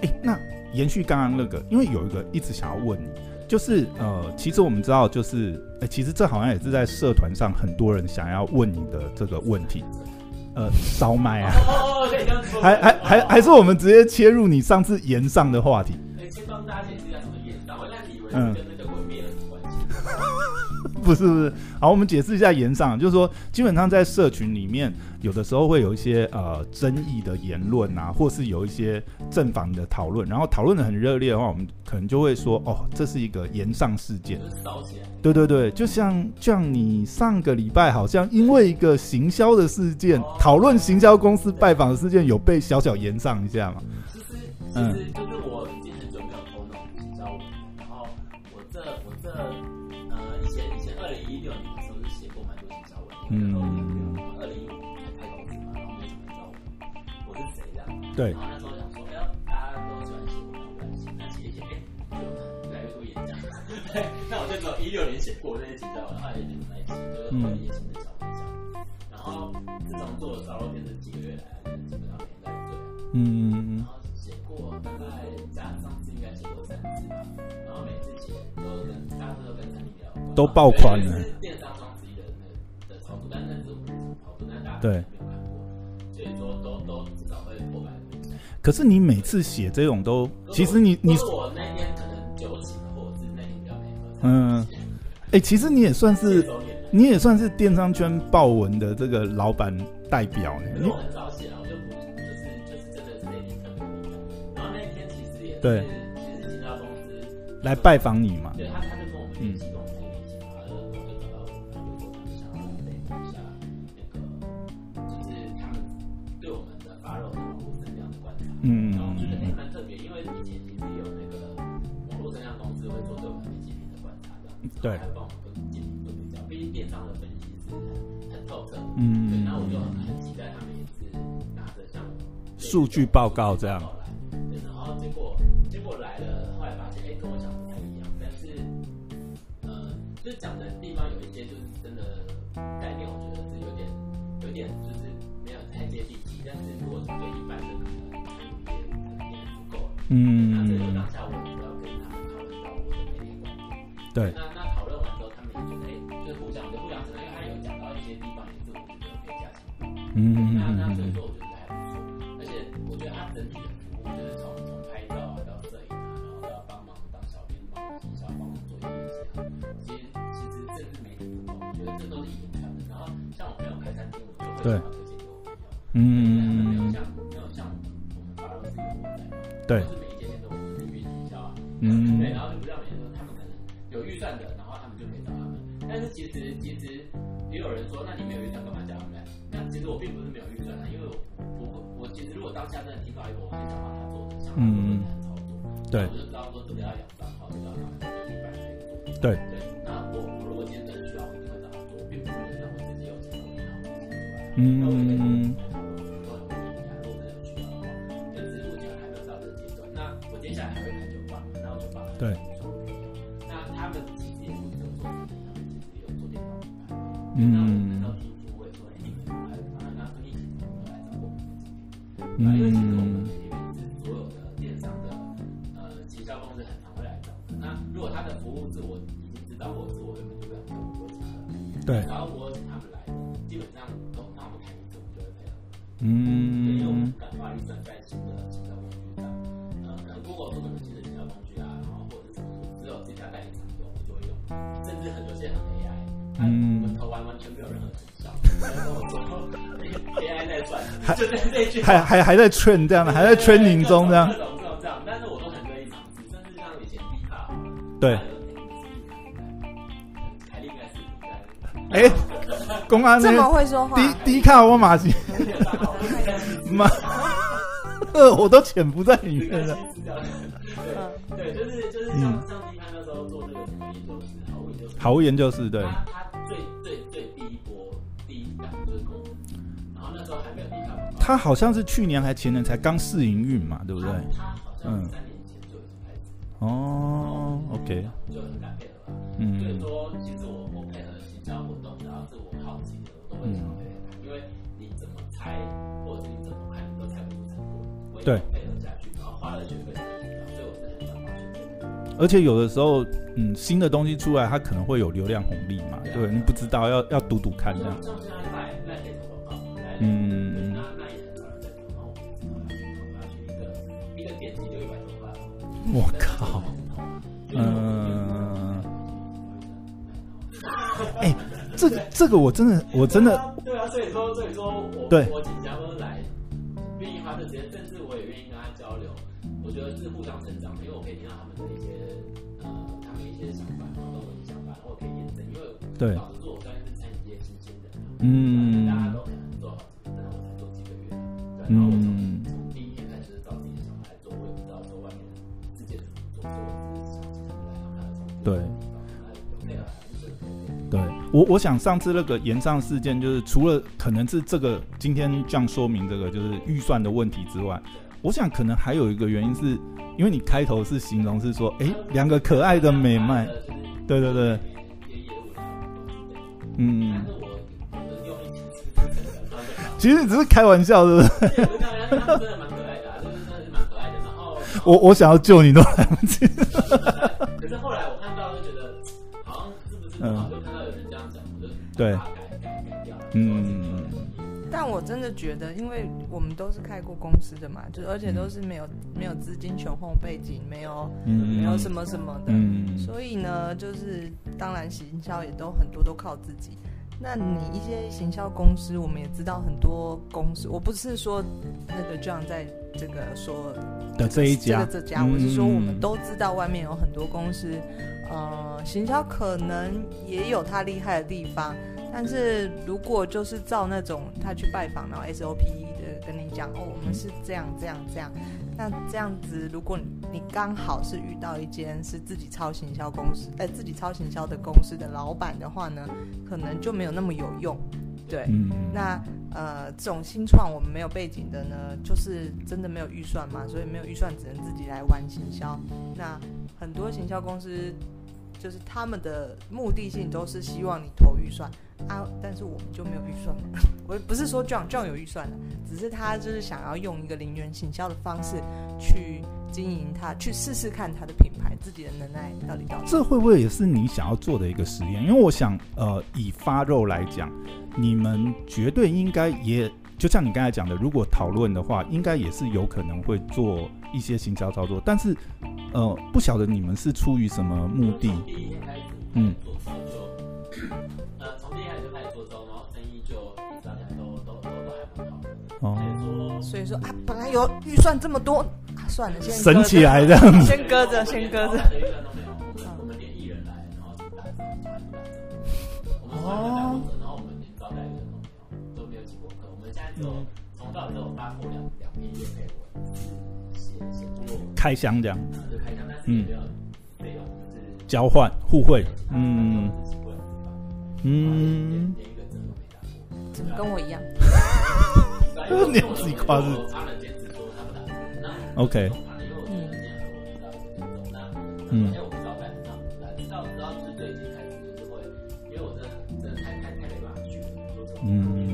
哎、欸，那延续刚刚那个，因为有一个一直想要问你，就是呃，其实我们知道，就是哎、欸，其实这好像也是在社团上很多人想要问你的这个问题，呃，烧麦啊，还还还还是我们直接切入你上次延上的话题。先帮大家解释一下什么延上，我一开始以为嗯。不是不是，好，我们解释一下言上，就是说，基本上在社群里面，有的时候会有一些呃争议的言论啊，或是有一些正反的讨论，然后讨论的很热烈的话，我们可能就会说，哦，这是一个言上事件。对对对，就像像你上个礼拜好像因为一个行销的事件，讨论行销公司拜访的事件，有被小小延上一下嘛？嗯。嗯。二零一五年开公司嘛，然后没什么人知道我，我是谁这样。对。然后那时候想说，哎呀，大家都喜欢写我，没关系，那写一写，哎，就越来越多演讲。对，那我就只有一六年写过那些写照，然后也没怎么来写，就是后面也写的小分享。然后自从做了烧肉店这几个月来，基本上每天在对。嗯。然后写过大概加上次应该写过三次吧，然后每次写都跟大致都跟产品聊。都爆款了。对所以说都都至少会破百。可是你每次写这种都，其实你你我那天可能九几或者是那天比较没喝。嗯，哎，其实你也算是，你也算是电商圈爆文的这个老板代表呢。因为我很早写啊，我就不就是就是真的是那天特别。然后那天其实也是对，其实其他公司来拜访你嘛。对他，他就跟我们一起。嗯，然后觉得还蛮特别，因为以前其实有那个网络声量公司会做对。我们媒体的观察，这样。对，还有帮我们跟竞品做比较，毕竟电商的分析是很很透彻，嗯，对，那我就很很期待他们也是拿着像数据报告这样，对，然后嗯，那这个当下我也要跟他们讨论到我的那些观点。对。那那讨论完之后，他们也觉得，哎，就是互相就互相因为他有讲到一些地方也是我觉得可以加强。嗯嗯那那所以说我觉得还不错，而且我觉得他整体的服务就是从从拍照啊到摄影啊，然后到帮忙当小编、帮忙营销、帮忙做其实其实我觉得这都是的。然后像我朋友开餐厅，我就会把他推荐给我朋友。嗯嗯嗯。没有像没有像我们我们。对。嗯，还还还在 train 这样的，还在 training 中这样。这种这种这样，但是我都很乐意尝试，甚至像以前 D 卡，对。凯莉应该是哎，公安这么会说话，D D 卡我马西，妈，呃，我都潜伏在里面了。对对，就是就是像像 D 卡那时候做这个什么研究室，好物研究室，好物研究室，对。他好像是去年还前年才刚试营运嘛，对不对？他好像三年前就已经开始。哦，OK。就很敢配合。嗯。所以说，其实我我配合营销活动，然后是我好奇的，我都会想配因为你怎么猜，或者是你怎么看，你都猜不出成果。对。配合下去，然后花了学费，所以我是很想花学费。而且有的时候，嗯，新的东西出来，它可能会有流量红利嘛，对，你不知道，要要赌赌看这样。嗯。我靠，嗯，哎，这个这个我真的我真的，对啊，所以说所以说我对我请嘉宾来，愿意花这时间，甚至我也愿意跟他交流，我觉得是互相成长的，因为我可以听到他们的一些呃，他们一些想法，然后跟我的想法，然后我可以验证，因为对老实说，我虽然是餐饮业新鲜的，嗯，我我想上次那个延上事件，就是除了可能是这个今天这样说明这个就是预算的问题之外，我想可能还有一个原因是，因为你开头是形容是说，哎、欸，两个可爱的美漫，对对对，嗯，其实只是开玩笑，是不是？我我想要救你都来不及。可是后来我看到就觉得，好像是不是正对，嗯。但我真的觉得，因为我们都是开过公司的嘛，就而且都是没有没有资金雄厚背景，没有没有什么什么的，所以呢，就是当然行销也都很多都靠自己。那你一些行销公司，我们也知道很多公司，我不是说那个 John 在这个说的这一家，这家，我是说我们都知道外面有很多公司，呃，行销可能也有他厉害的地方，但是如果就是照那种他去拜访，然后 SOP 的跟你讲，哦，我们是这样这样这样。那这样子，如果你你刚好是遇到一间是自己操行销公司，哎，自己操行销的公司的老板的话呢，可能就没有那么有用。对，嗯、那呃，这种新创我们没有背景的呢，就是真的没有预算嘛，所以没有预算只能自己来玩行销。那很多行销公司。就是他们的目的性都是希望你投预算啊，但是我们就没有预算。我不是说 John John 有预算的，只是他就是想要用一个零元行销的方式去经营他，去试试看他的品牌自己的能耐到底到。这会不会也是你想要做的一个实验？因为我想，呃，以发肉来讲，你们绝对应该也就像你刚才讲的，如果讨论的话，应该也是有可能会做一些行销操作，但是。呃，不晓得你们是出于什么目的？第一天开始，嗯，做之后就，呃，从第一天开始就开始做之后，然后生意就大家都都都都还蛮好的。哦，所以说啊，本来有预算这么多，啊，算了，先省起来这样，先搁着，先搁着。预算都没有，我们我们连艺人来，然后打折，打折，我们从来没打过折，然后我们连招待人都没有，都没有请过客。我们现在就从到之后发过两两篇业配文，写写过开箱这样。嗯，交换互惠，嗯嗯，怎么跟我一样？你自己夸是？OK，嗯嗯。嗯。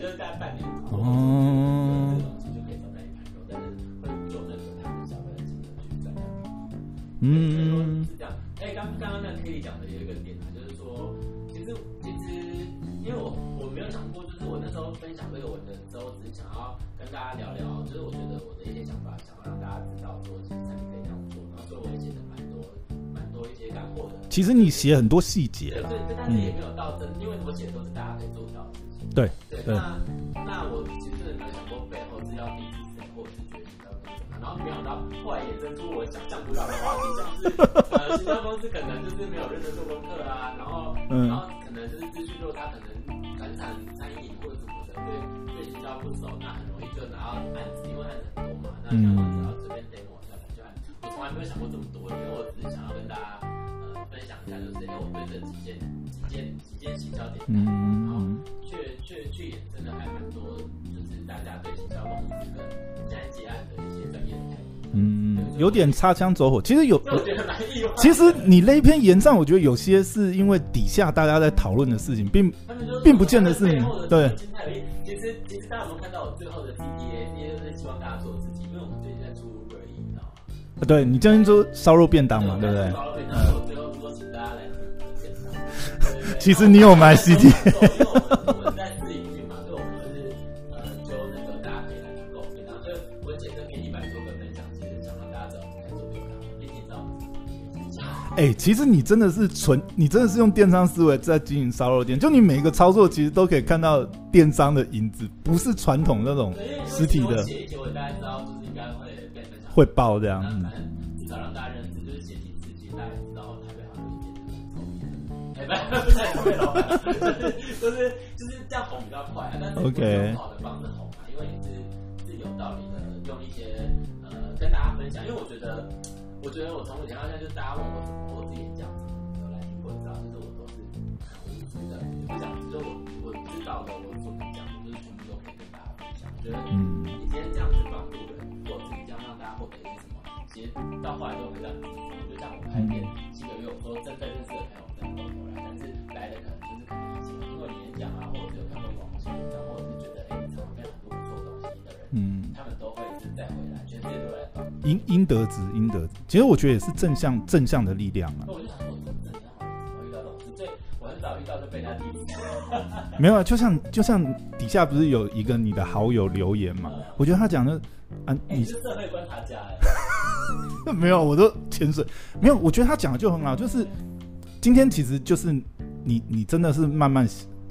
就是大概半年。哦。嗯。是这样。哎，刚刚刚那 Kitty 讲的有一个点啊，就是说，其实其实，因为我我没有想过，就是我那时候分享这个文的时候，只是想要跟大家聊聊，就是我觉得我的一些想法，想要让大家知道说，其实你可以这样做，然后所以我也写的蛮多蛮多一些干货的。其实你写很多细节了。对对，但是也没有到真，因为我写的都是大家。对对，那那我其实真的没有想过背后是要第几层，或者是觉得比较怎么样，然后没想到后来衍生出我想象不到的话题，像是呃，新加坡是可能就是没有认真做功课啊，然后然后可能就是资讯弱，他可能传产餐饮或者什么的，对对行销不熟，那很容易就拿到案子，因为案子很多嘛，那想要只要随便 demo 一下就案子，我从来没有想过这么多，因为我对这几件几件几件行销点，嗯，然后。去去也真的还蛮多，就是大家对行销公司跟现在接案的一些专业的态度，嗯，有点擦枪走火。其实有，其实你那一篇言上，我觉得有些是因为底下大家在讨论的事情，并并不见得是你对。其实其实大家有没有看到我最后的 TTA，也是希望大家做自己，因为我们最近在出热议，你知道吗？对，你最近做烧肉便当嘛，对不对？烧肉便当，其实你有买 CD。哎、欸，其实你真的是纯，你真的是用电商思维在经营烧肉店，就你每一个操作其实都可以看到电商的影子，不是传统那种实体的。写一写，我大概知道就是应该会，会爆这样。嗯。至少让大家哎，不是台北老板，就是就是这样红比较快啊。但是 OK。好的方式红嘛，因为你是是有道理的，用一些呃跟大家分享，因为我觉得。我觉得我从以前到现在，就大家问我什么，我自己演讲什么，有来听过，你知道，就是我都是很无私的，不想，就我我知道的，我所讲的，就是全部都可以跟大家分享。我觉得，嗯，你今天这样子帮助人，或者是你这样让大家获得一些什么，其实到后来都会这样子。就像我开店几个月，我说真正认识的朋友真的都来，但是来的可能就是可能以前听过你演讲啊，或者是有看过网络，然后或者是觉得哎，你常常分享很多不错东西的人，嗯，他们都会再回来，全世界都来。应应得值，应得值。其实我觉得也是正向正向的力量啊。没有啊，就像就像底下不是有一个你的好友留言嘛？我觉得他讲的啊，你是社会观察家哎。没有，我都潜水。没有，我觉得他讲的就很好，就是今天其实就是你你真的是慢慢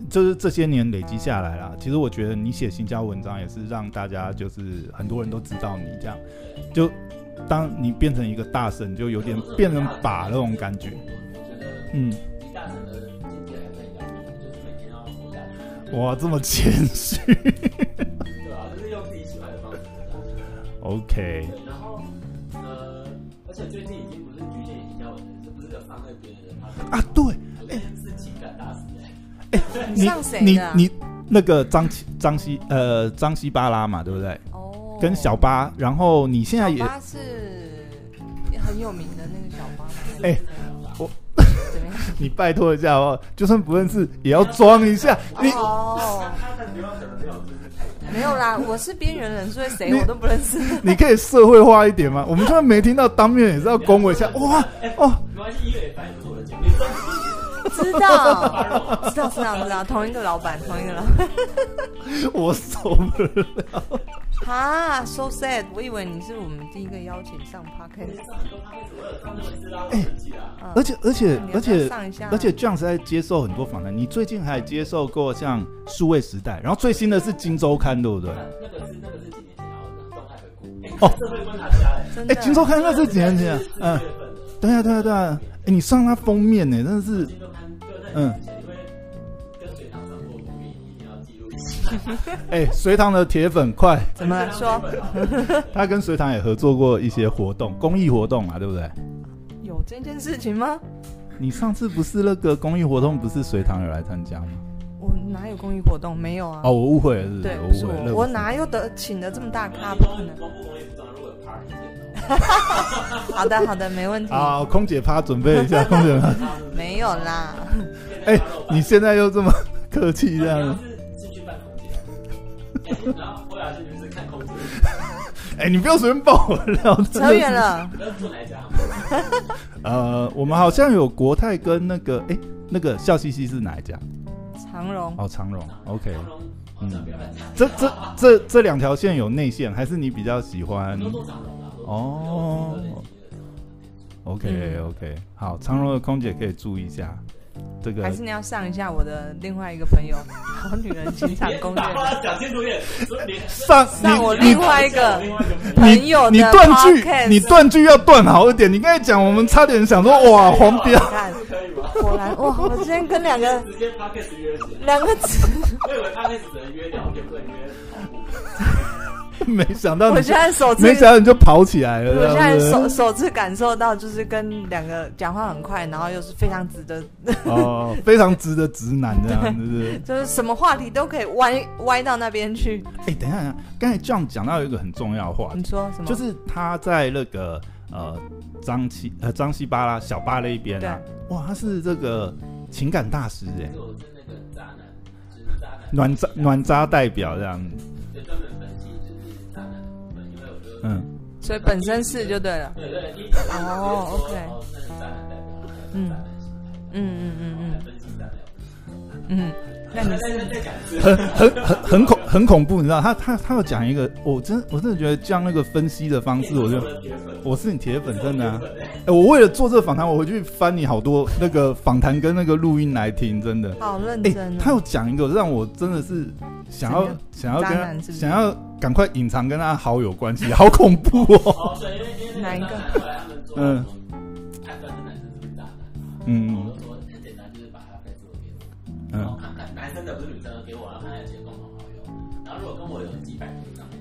就是这些年累积下来了。其实我觉得你写行销文章也是让大家就是很多人都知道你这样。就当你变成一个大神，就有点变成把那种感觉。嗯。哇，这么谦虚。对啊，就是用自己喜欢的方式。OK。然后，呃，而且最近已经不是局限于营销文字，是不是有伤害别人吗？啊，对。哎，是情感大师哎。哎，你你你那个张张西呃张西巴拉嘛，对不对？哦跟小巴，然后你现在也是很有名的那个小巴。哎、欸，我 你拜托一下哦，就算不认识也要装一下。你哦，没有啦，我是边缘人，所以谁我都不认识。你可以社会化一点吗？我们就算没听到当面，也是要恭维一下。哇哦，没关系，一月也姐妹。知道，知道，知道，知道，同一个老板，同一个老板。我受不了。啊，so sad！我以为你是我们第一个邀请上 podcast。哎，而且而且而且而且这样子在接受很多访谈。你最近还接受过像数位时代，然后最新的是金周刊，对不对？那个是那个是几年前，然后动态回顾。哦，社会观察家。哎，金周刊那是几年前？嗯，对啊对啊对啊。哎，你上他封面呢，真的是。嗯。哎，隋唐的铁粉快怎么说？他跟隋唐也合作过一些活动，公益活动啊，对不对？有这件事情吗？你上次不是那个公益活动，不是隋唐有来参加吗？我哪有公益活动？没有啊。哦，我误会了，是对，我误会了。我哪有得请的这么大咖？不可能。好的，好的，没问题。好，空姐趴，准备一下，空姐趴。没有啦。哎，你现在又这么客气，这样。然后后来就是看空姐。哎，你不要随便爆我料。扯远了。做哪家？呃，我们好像有国泰跟那个，哎，那个笑嘻嘻是哪一家？长荣。哦，长荣。OK。嗯，这这这这两条线有内线，还是你比较喜欢？哦。OK OK，好，长荣的空姐可以注意一下。这个还是你要上一下我的另外一个朋友，好女人情场攻略。讲清楚点，上上我另外一个朋友你断句，你断句要断好一点。你刚才讲，我们差点想说哇 黄标。果然哇！我今天跟两个直接约两个词，我以为他那只能约聊天，不能约。没想到，我现在首次没想到你就跑起来了。我现在首首次感受到，就是跟两个讲话很快，然后又是非常直的 哦，非常直的直男这样，是不是？就是什么话题都可以歪歪到那边去。哎，等一下，刚才 John 讲到一个很重要的话，你说什么？就是他在那个呃张西呃张西巴拉小巴那一边啊，哇，他是这个情感大师哎，暖渣暖渣代表这样。嗯，所以本身是就对了。对对，哦，OK。嗯嗯嗯嗯嗯。嗯，那你很很很很恐很恐怖，你知道？他他他要讲一个，我真我真的觉得这样那个分析的方式，我就我是你铁粉，真的啊！哎，我为了做这个访谈，我回去翻你好多那个访谈跟那个录音来听，真的。好认真。他要讲一个让我真的是想要想要跟想要。赶快隐藏跟他好友关系，好恐怖哦！哪一个？嗯。嗯。然后看看男生的不是女生的，给我，然后看看有些共同好友，然后如果跟我有几百个以上的，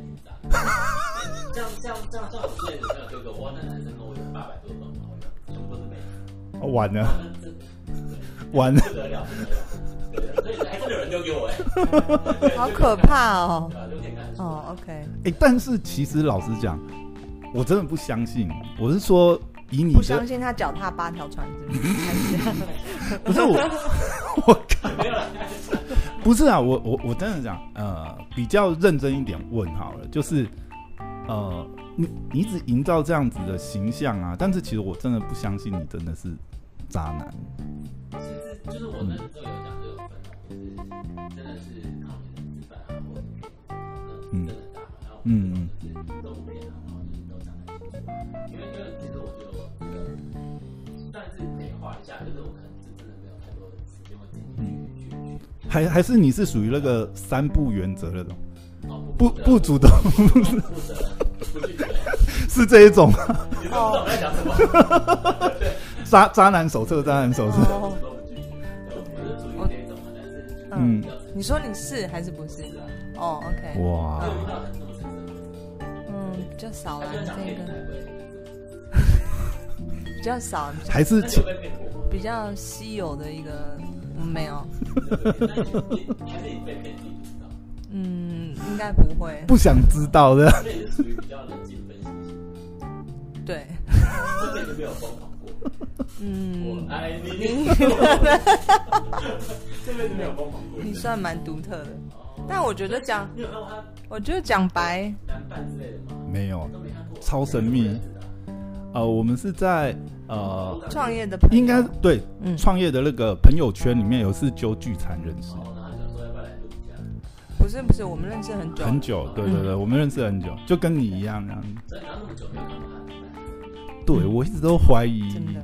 像像像像我之前有没有对过？我那男生跟我有八百多个好友，全部都是妹子。完了，完了，不得了，不得了。所以还是有人丢给我哎，好可怕哦。哦，OK。哎，但是其实老实讲，我真的不相信。我是说，以你不相信他脚踏八条船，是不是？还是这样？不是我，我靠，不是啊，我我我真的讲，呃，比较认真一点问好了，就是，呃，你你一直营造这样子的形象啊，但是其实我真的不相信你真的是渣男。其实就是我们都有讲就是真的是靠你的吃饭啊，或者嗯，真的大，然后嗯嗯，露脸啊，然后就是都讲得很清楚，因为因为其实我觉得我这个算是美化一下，就是我可能。还还是你是属于那个三不原则那种，不不主动，是这一种吗。渣渣男手册，渣男手册。你说你是还是不是？哦，OK。哇。嗯，比较少了这个，比较少，还是比较稀有的一个。没有。嗯，应该不会。不想知道的。对。嗯。我爱你。你算蛮独特的，但我觉得讲，我觉得讲白。没有。超神秘。呃，我们是在。呃，创业的应该对，创业的那个朋友圈里面有是就聚餐认识。不是不是，我们认识很久很久，对对对，我们认识很久，就跟你一样这样。对，我一直都怀疑。真的。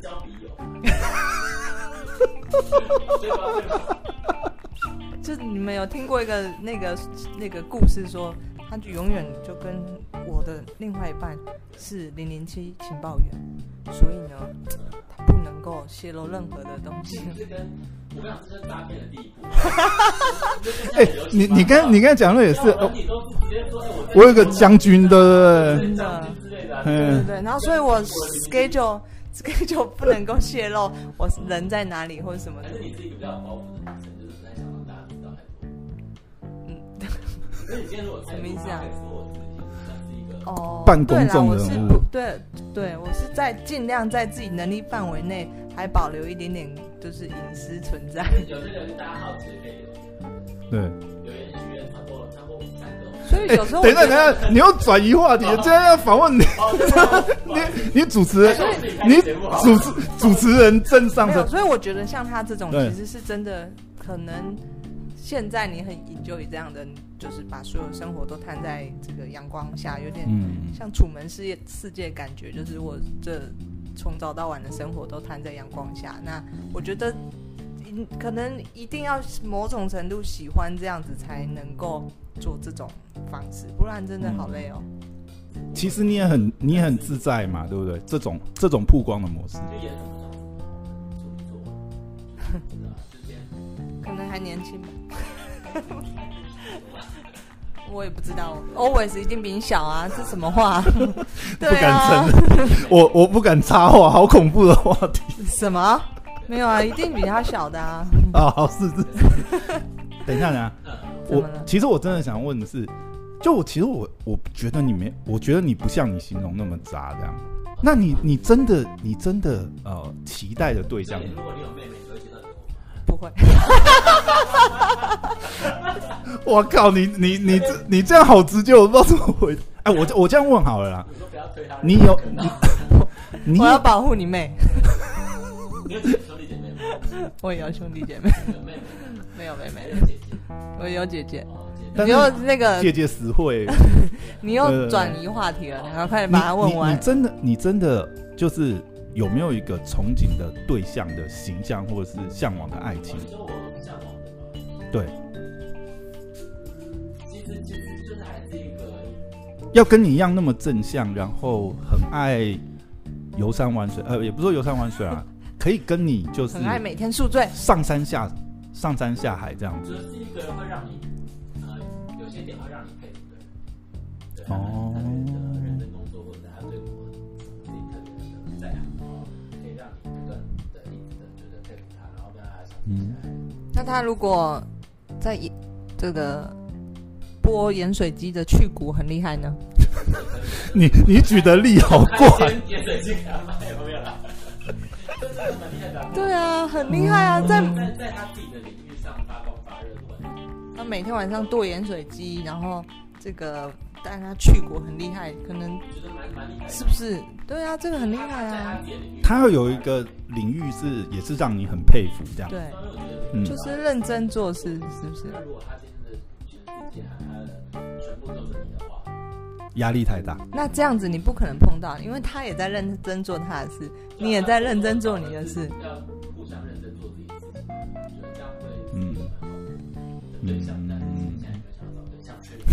就你们有听过一个那个那个故事说？他就永远就跟我的另外一半是零零七情报员，所以呢，他不能够泄露任何的东西。我跟你讲，这是诈骗的第一步。哎，你你刚你刚才讲的也是，我有个将军的，真的，对对对。然后，所以我 schedule schedule 不能够泄露我人在哪里或者什么的。什么意思啊？哦，半公众人物。对对，我是在尽量在自己能力范围内，还保留一点点就是隐私存在。有这个是大家好奇的对。有时候等一下等一下，你又转移话题，这样要访问你，你你主持人，你主持主持人正上的。所以我觉得像他这种，其实是真的可能。现在你很 enjoy 这样的，就是把所有生活都摊在这个阳光下，有点像楚门世界世界感觉，就是我这从早到晚的生活都摊在阳光下。那我觉得，可能一定要某种程度喜欢这样子，才能够做这种方式，不然真的好累哦。其实你也很你也很自在嘛，对不对？这种这种曝光的模式。可能还年轻吧。我也不知道，always 一定比你小啊！这什么话？不敢承认，我我不敢插话，好恐怖的话题。什么？没有啊，一定比他小的啊！啊，好，是是。等一下，等一下，我其实我真的想问的是，就我其实我我觉得你没，我觉得你不像你形容那么渣这样。那你你真的你真的呃期待的对象？如果你有妹妹。你会觉得不会，我靠！你你你这你这样好直接，我不知道怎么回。哎，我我这样问好了啦。你有你，我要保护你妹。我也有兄弟姐妹。没有妹妹，我有姐姐。你又那个姐姐实惠，你又转移话题了，然后快点把它问完。你真的，你真的就是。有没有一个憧憬的对象的形象，或者是向往的爱情？对。要跟你一样那么正向，然后很爱游山玩水，呃，也不是说游山玩水啊，可以跟你就是很爱每天宿醉，上山下上山下海这样子。哦。认真工作，或者他对我自己特别的在行，可以让你不断的一直的觉得佩服他，然后跟他相处起来。那他如果在这个剥盐水鸡的去骨很厉害呢？你你举的例好怪。对啊，很厉害啊，在在在他自己的领域上发光发热。他每天晚上剁盐水鸡，然后这个但他去过很厉害，可能是不是？对啊，这个很厉害啊。他要有一个领域是也是让你很佩服这样。对，嗯，就是认真做事，是不是？压力太大，那这样子你不可能碰到，因为他也在认真做他的事，你也在认真做你的事。要互相认真做自己的事，这样会嗯对象，但是现在想到对象确定。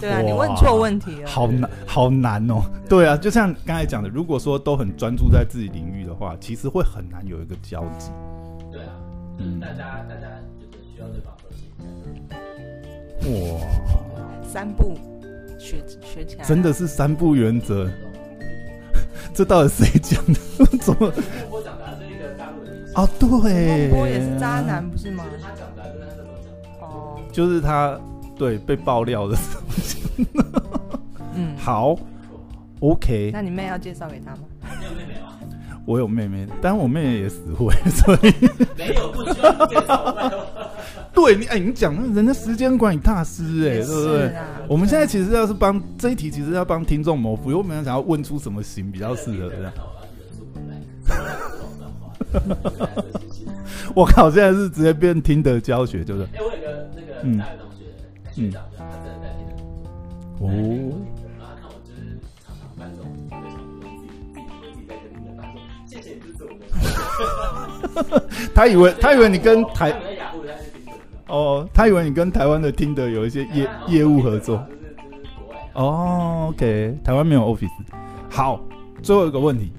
对啊，你问错问题了，好难，好难哦。对啊，就像刚才讲的，如果说都很专注在自己领域的话，其实会很难有一个交集。对啊，嗯，大家大家就是需要对方和谐。哇。三步学学起来，真的是三步原则。这到底谁讲的？怎么？我讲的是一个大陆人。哦，对，波也是渣男，不是吗？他讲的，跟他怎么讲？哦，就是他对被爆料的时候。嗯，好，OK。那你妹要介绍给他吗？你有妹妹吗？我有妹妹，但我妹妹也死会，所以没有不需要介绍。对你，哎，你讲人家时间管理大师，哎，对不对？我们现在其实要是帮这一题，其实要帮听众谋福，因为我们想要问出什么型比较适合这样。我靠，现在是直接变听的教学，对不对？哎，我有个那个大学同学，学长，他真的在听的。哦。他以为他以为你跟台。哦，他以为你跟台湾的听的有一些业业务合作。哦，OK，台湾没有 Office。好，最后一个问题，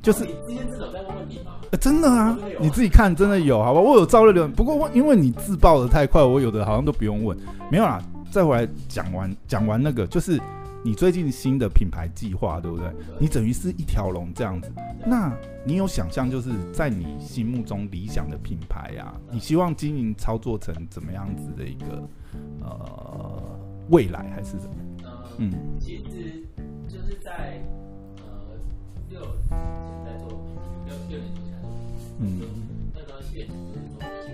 就是今天至少在问问题吗？真的啊，你自己看，真的有，好吧？我有招了留言，不过我因为你自爆的太快，我有的好像都不用问。没有啦，再回来讲完讲完那个，就是。你最近新的品牌计划，对不对？你等于是一条龙这样子。那你有想象，就是在你心目中理想的品牌啊，你希望经营操作成怎么样子的一个呃未来，还是什么？嗯，其实就是在呃六年前在做六六年前嗯，那个月就是说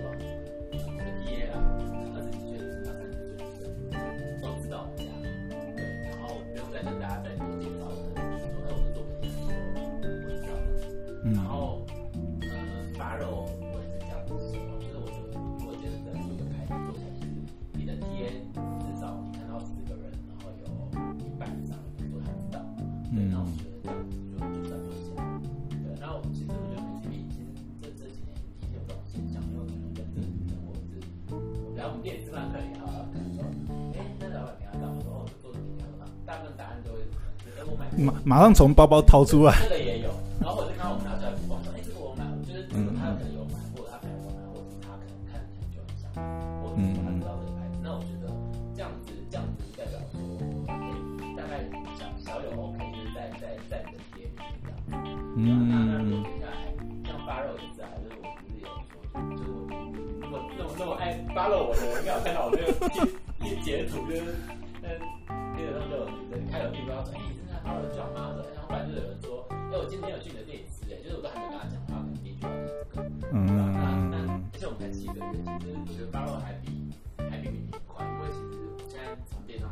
马马上从包包掏出来。这个也有，七个月，其实我觉得发肉还比还比明明快，因为其实我现在从电商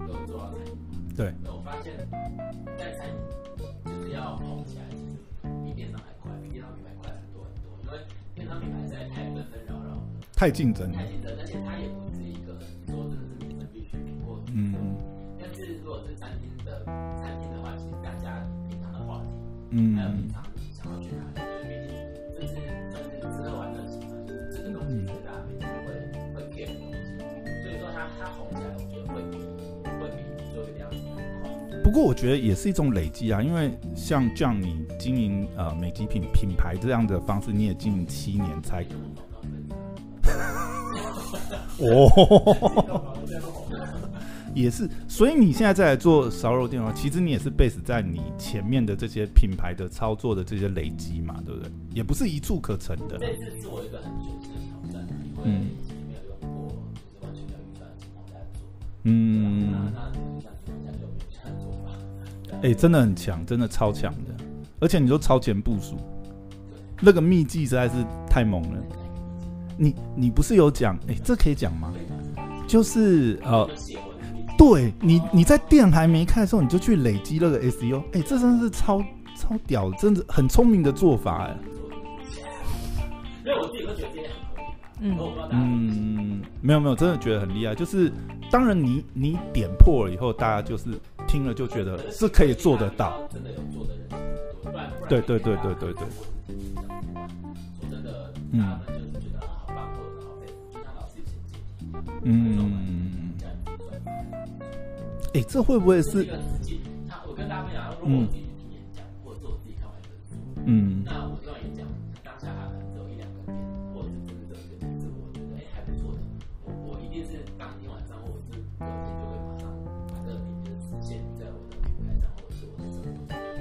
有做到餐饮。对。那我发现，在餐饮就是要红起来，其实比电商还快，比电商品牌快很多很多，因为电商品牌实在太纷纷扰扰，太竞争，太竞争，而且它也不是一个说真的是民生必需品或嗯。但是如果是餐厅的餐厅的话，其实大家平常的话题，嗯，还有平常过我觉得也是一种累积啊，因为像这样你经营呃美极品品牌这样的方式，你也经营七年才。哦。也是，所以你现在再来做烧肉店的话，其实你也是 base 在你前面的这些品牌的操作的这些累积嘛，对不对？也不是一蹴可成的。这次是我一个很久的挑战，因为以前没有用过，就是完全没有预算的情况下做。嗯。哎，真的很强，真的超强的，而且你都超前部署，那个秘技实在是太猛了。你你不是有讲？哎，这可以讲吗？就是呃。对你，你在店还没开的时候，你就去累积那个 SEO，哎，这真的是超超屌，真的很聪明的做法哎。嗯嗯，没有没有，真的觉得很厉害。就是当然你你点破了以后，大家就是听了就觉得是可以做得到。真的有做的人，对对对对对对。真的，嗯。嗯。哎，这会不会是？他，我跟大家分享，如果我自己听演讲，或者是我自己看完一本书，嗯，那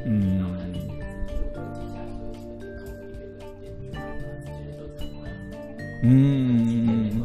嗯，嗯。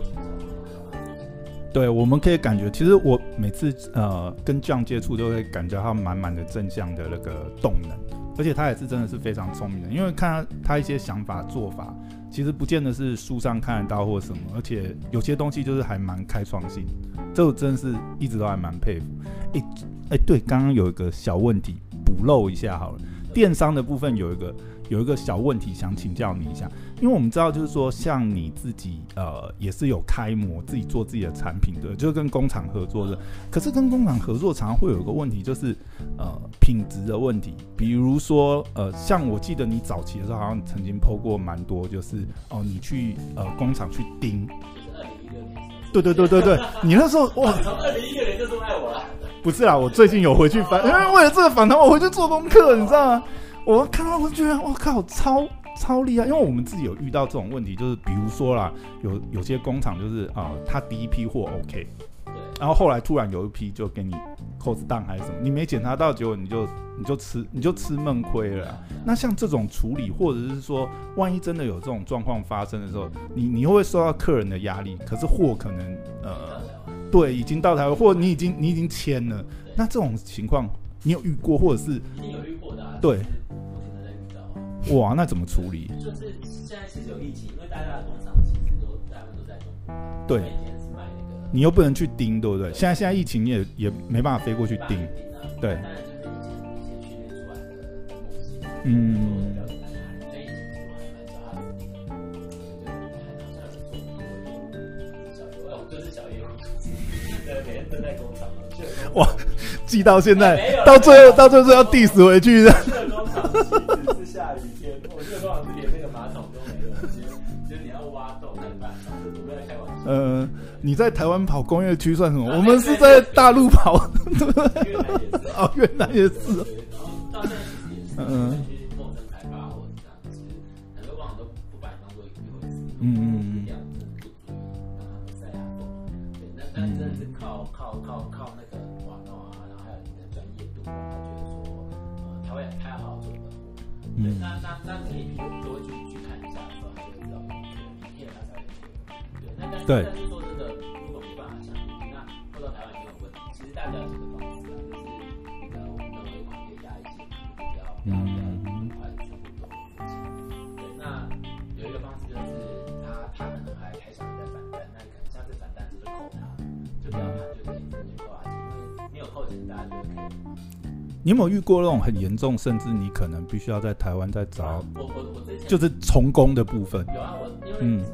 对，我们可以感觉，其实我每次呃跟 John 接触，都会感觉他满满的正向的那个动能，而且他也是真的是非常聪明的，因为看他他一些想法做法，其实不见得是书上看得到或什么，而且有些东西就是还蛮开创性，这我真是一直都还蛮佩服。哎哎，对，刚刚有一个小问题补漏一下好了，电商的部分有一个。有一个小问题想请教你一下，因为我们知道，就是说，像你自己，呃，也是有开模，自己做自己的产品的，就是跟工厂合作的。可是跟工厂合作，常常会有一个问题，就是呃，品质的问题。比如说，呃，像我记得你早期的时候，好像曾经剖过蛮多，就是哦、你去呃工厂去盯。对对对对对，你那时候哇，从二零一六年就这么爱我了。不是啦，我最近有回去翻，因为为了这个访谈，我回去做功课，你知道吗？我看到我就觉得我靠，超超厉害！因为我们自己有遇到这种问题，就是比如说啦，有有些工厂就是啊、呃，他第一批货 OK，然后后来突然有一批就给你 cost down 还是什么，你没检查到，结果你就你就吃你就吃闷亏了。那像这种处理，或者是说，万一真的有这种状况发生的时候，你你会不会受到客人的压力？可是货可能呃，对，已经到台湾，或者你已经你已经签了，那这种情况你有遇过，或者是已经有遇过的、啊，对。哇，那怎么处理？就是现在其实有疫情，因为大家的工厂其实都大部分都在中国。对。你又不能去盯，对不对？现在现在疫情也也没办法飞过去盯。对。嗯。哇，记到现在，到最后到最后要 diss 回去的。下雨天，我这个工厂是连那个马桶都没有，其实其实你要挖洞怎么办？我不在开玩笑。呃，你在台湾跑工业区算什么？我们是在大陆跑，对？哦，越南也是。然后到现在其实也是，嗯，去陌生开发或者这样，其实很多工厂都不把你当做一回事。嗯嗯对，那那那每一批都会去去看一下，然后他就会知道明天他才会去。对，那但是但是说真的，如果没办法相信，那回到台湾也有问题。其实大家有几个方式啊，就是呃，我们的尾款可以压一些，比较比较快的速度做事情。对，那有一个方式就是他他可能还还想再返单，那你可能下次返单就是扣他？就不要谈，就可以直接扣下去，因为你有扣钱，大家就可以。你有没有遇过那种很严重，甚至你可能必须要在台湾再找？就是重工的部分。有啊，我因为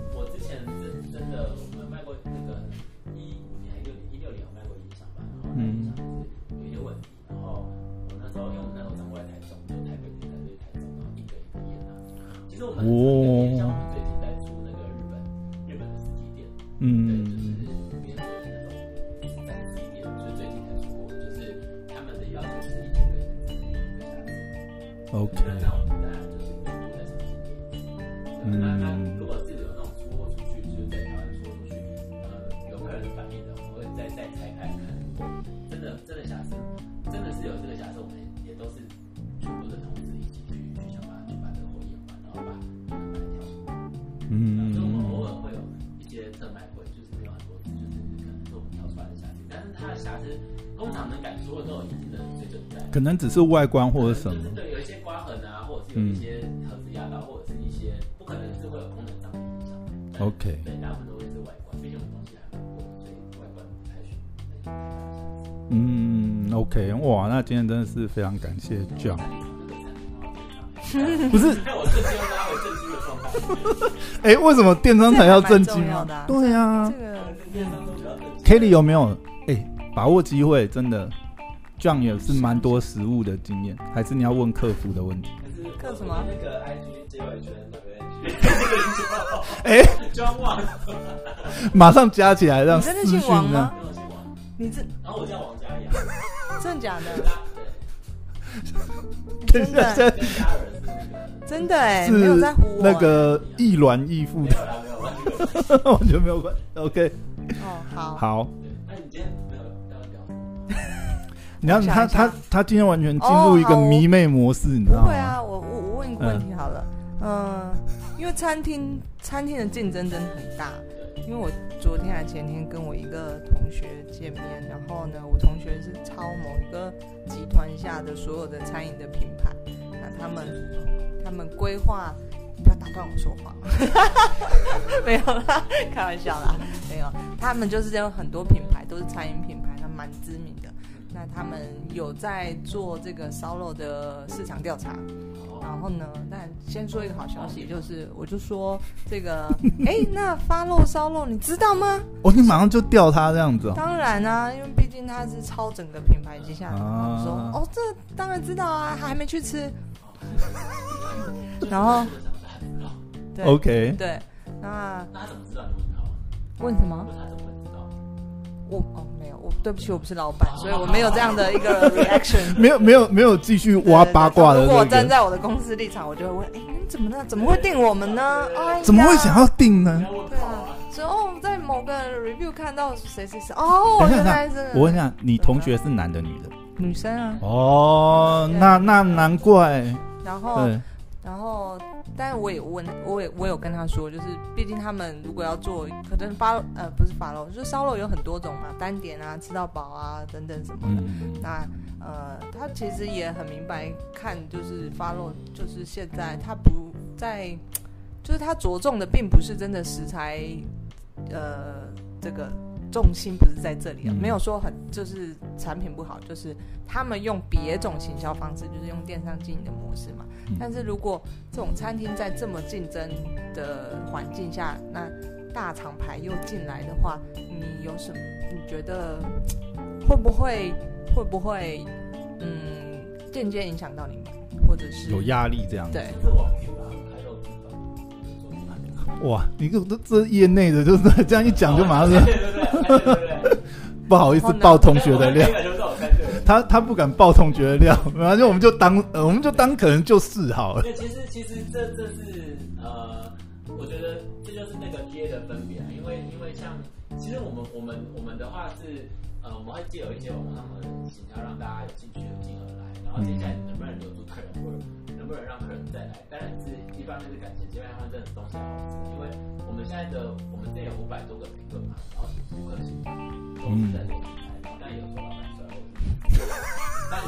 可能只是外观或者什么。对，有一些刮痕啊，或者是有一些盒子压到，或者是一些不可能是会有功能上的影响。OK。对，大部分都会是外观，毕竟我们东西还蛮贵，所以外观不太需要。嗯，OK，哇，那今天真的是非常感谢 John。不是，那我正经要拉回正经的状态。哎、欸，为什么电商才要正经啊？啊对呀、啊，这个 Kelly 有没有？哎、欸，把握机会，真的，John 也是蛮多食物的经验，还是你要问客服的问题？客什么？那个 IG 结尾圈哪边？哎，John 忘了，马上加起来让私讯呢？你真的姓王吗？你这，然后我叫王嘉雅，真的假的？等一下，真的，真的哎，没有在乎我那个亦卵亦父的，完全 没有关。OK，哦，好，好。那你今天没有刚刚聊？你看他他他今天完全进入一个迷妹模式，你知道吗？不会啊，我我我问一个问题好了，嗯，因为餐厅餐厅的竞争真的很大。因为我昨天还前天跟我一个同学见面，然后呢，我同学是超某一个集团下的所有的餐饮的品牌，那他们他们规划，不要打断我说话，没有啦，开玩笑啦，没有，他们就是有很多品牌都是餐饮品牌，他蛮知名的，那他们有在做这个烧肉的市场调查。然后呢？但先说一个好消息，就是我就说这个，哎，那发肉烧肉你知道吗？哦，你马上就调他这样子哦。当然啊，因为毕竟他是超整个品牌旗下的。啊、说哦，这当然知道啊，还没去吃。然后，对，OK，对，那那他怎么知道你问他？问什么？我哦，没有，我对不起，我不是老板，所以我没有这样的一个 reaction，没有没有没有继续挖八卦的、这个。如果我站在我的公司立场，我就会问：哎，你怎么呢？怎么会定我们呢？哎，怎么会想要定呢？对啊，所以哦，在某个 review 看到谁谁谁哦，原来是。我问一下，你同学是男的女的？女生啊。哦，那那难怪。然后，然后。但是我也问，我也我有跟他说，就是毕竟他们如果要做，可能发呃不是发肉，就是烧肉有很多种嘛，单点啊，吃到饱啊等等什么的。嗯、那呃，他其实也很明白，看就是发肉，就是现在他不在，就是他着重的并不是真的食材，呃，这个。重心不是在这里啊，没有说很就是产品不好，就是他们用别种行销方式，就是用电商经营的模式嘛。但是如果这种餐厅在这么竞争的环境下，那大厂牌又进来的话，你有什么？你觉得会不会会不会嗯间接影响到你们，或者是有压力这样？对。哇，你这这这业内的，就是这样一讲就马上，不好意思爆同学的料，他他不敢爆同学的料，反正我们就当呃我们就当可能就是好了。对其实其实这这是呃，我觉得这就是那个 TA 的分别啊，因为因为像其实我们我们我们的话是呃我们会借有一些网络上的形象让大家有兴趣的进而来，然后接下来能不能留住客人，或者能不能让客人再来，当然是一方面是感谢，另外一方面真的东西好。因为我们现在的我们这有五百多个评论嘛，然后五颗星都是在做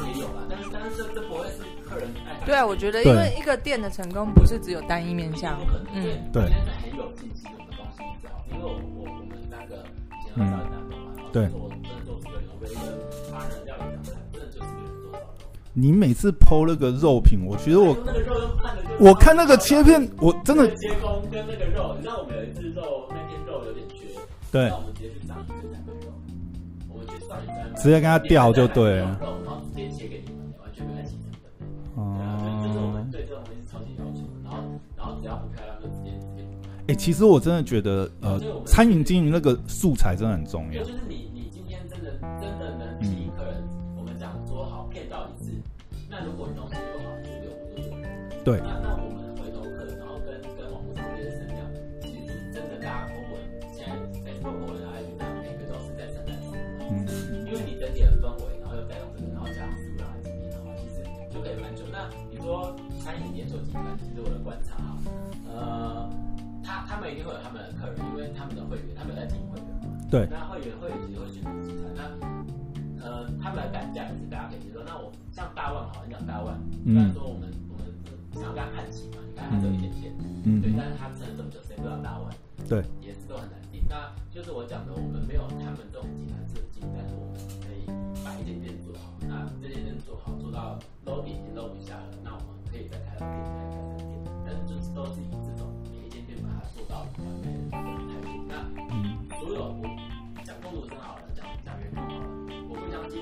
也有啦，但是但是这这不会是客人爱。对啊，我觉得因为一个店的成功不是只有单一面向，嗯，对，现在很有信心，的东西比较好，因为我我我们那个以前老板讲嘛，然后做真的做出个有唯一的他人料理上来，真的就是有人做到了。你每次 PO 那个肉品，我觉得我我看那个切片，我真的切工跟那个肉，你知道我们有一次肉那天肉有点缺，对，那我们直接去上一我们去上一次直接跟他掉就对了，哎，其实我真的觉得呃，餐饮经营那个素材真的很重要。就是你你今天真的真的能替客人，我们讲做好骗到一次，那如果东西又好。对。一定会有他们的客人，因为他们的会员，他们在进会员嘛对。那会员会员其实会选择集团，那呃他们的单价也是大家可以接受。那我像大万好，你讲大万，虽然说我们我们想要跟他看齐嘛，你看他只有一点点，嗯，对，但是他撑了这么久，谁不知道大万？对，也是都很难定。那就是我讲的，我们没有他们这种集团设计，但是我们可以把一点点做好。那这些店做好，做到 loading 已经 load 不下了，那我们可以再开店，再开三店。但是就是都是那嗯，所有我讲工读生好了，讲讲员工好了，我不相信。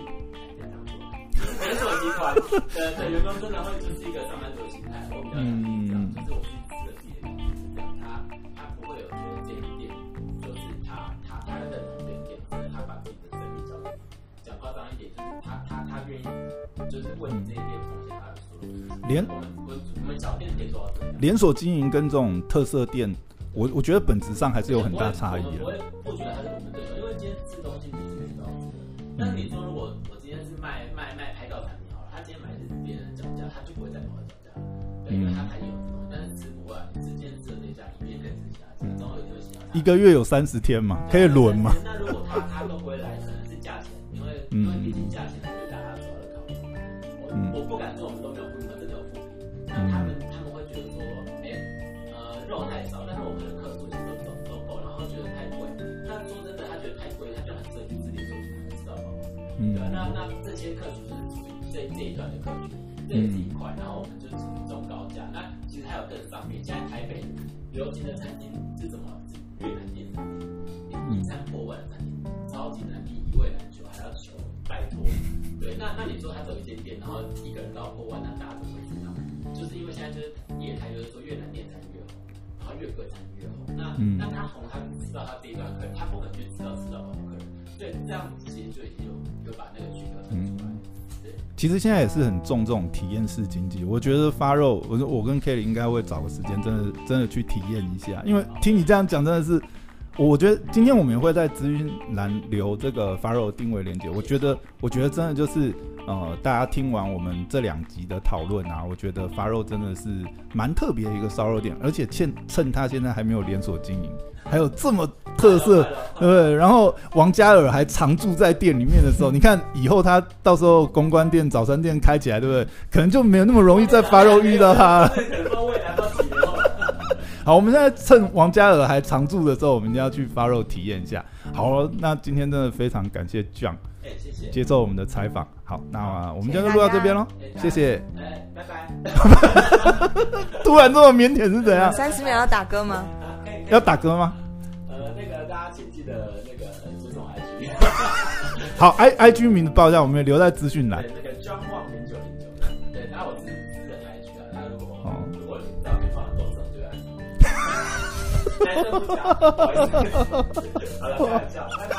连锁集团的的员工真的会就是一个上班族的心态，我比较相信这样，就是我去设计的原因是这样，他他不会有觉得这一店就是他他他认同这一店，或者他把自己的生命交给你。讲夸张一点，就是他他他愿意，就是为你这一店奉献他的所有。连我们我我们小店可以做到这样。连锁经营跟这种特色店，我我觉得本质上还是有很大差异的。我也不觉得他是我们对手，因为今天吃东西你是可以知道吃的。但是你说如果我今天是卖卖卖拍照产品好了，他今天买的是别人讲价，他就不会再跟我讲价，对，因为他还有。但是吃不完，你今天吃的这家，一天可以吃下，总有一个喜欢。一个月有三十天嘛，可以轮嘛。那现在也是很重这种体验式经济。我觉得发肉，我我跟 Kelly 应该会找个时间，真的真的去体验一下。因为听你这样讲，真的是，我觉得今天我们也会在资讯栏留这个发肉定位链接。我觉得，我觉得真的就是，呃，大家听完我们这两集的讨论啊，我觉得发肉真的是蛮特别的一个烧肉店，而且趁趁他现在还没有连锁经营。还有这么特色，对不对？然后王嘉尔还常住在店里面的时候，你看以后他到时候公关店、早餐店开起来，对不对？可能就没有那么容易在发肉遇到他了。好，我们现在趁王嘉尔还常驻的时候，我们就要去发肉体验一下。好，那今天真的非常感谢 John，接受我们的采访。好，那我们今天就录到这边喽，谢谢，拜拜。突然这么腼腆是怎样？三十秒要打歌吗？要打歌吗？呃，那个大家请记得那个追踪 IG。好，I I G 名字报一下，我们留在资讯栏。好了，开玩笑，拜拜。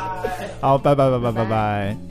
好，拜拜拜拜拜拜。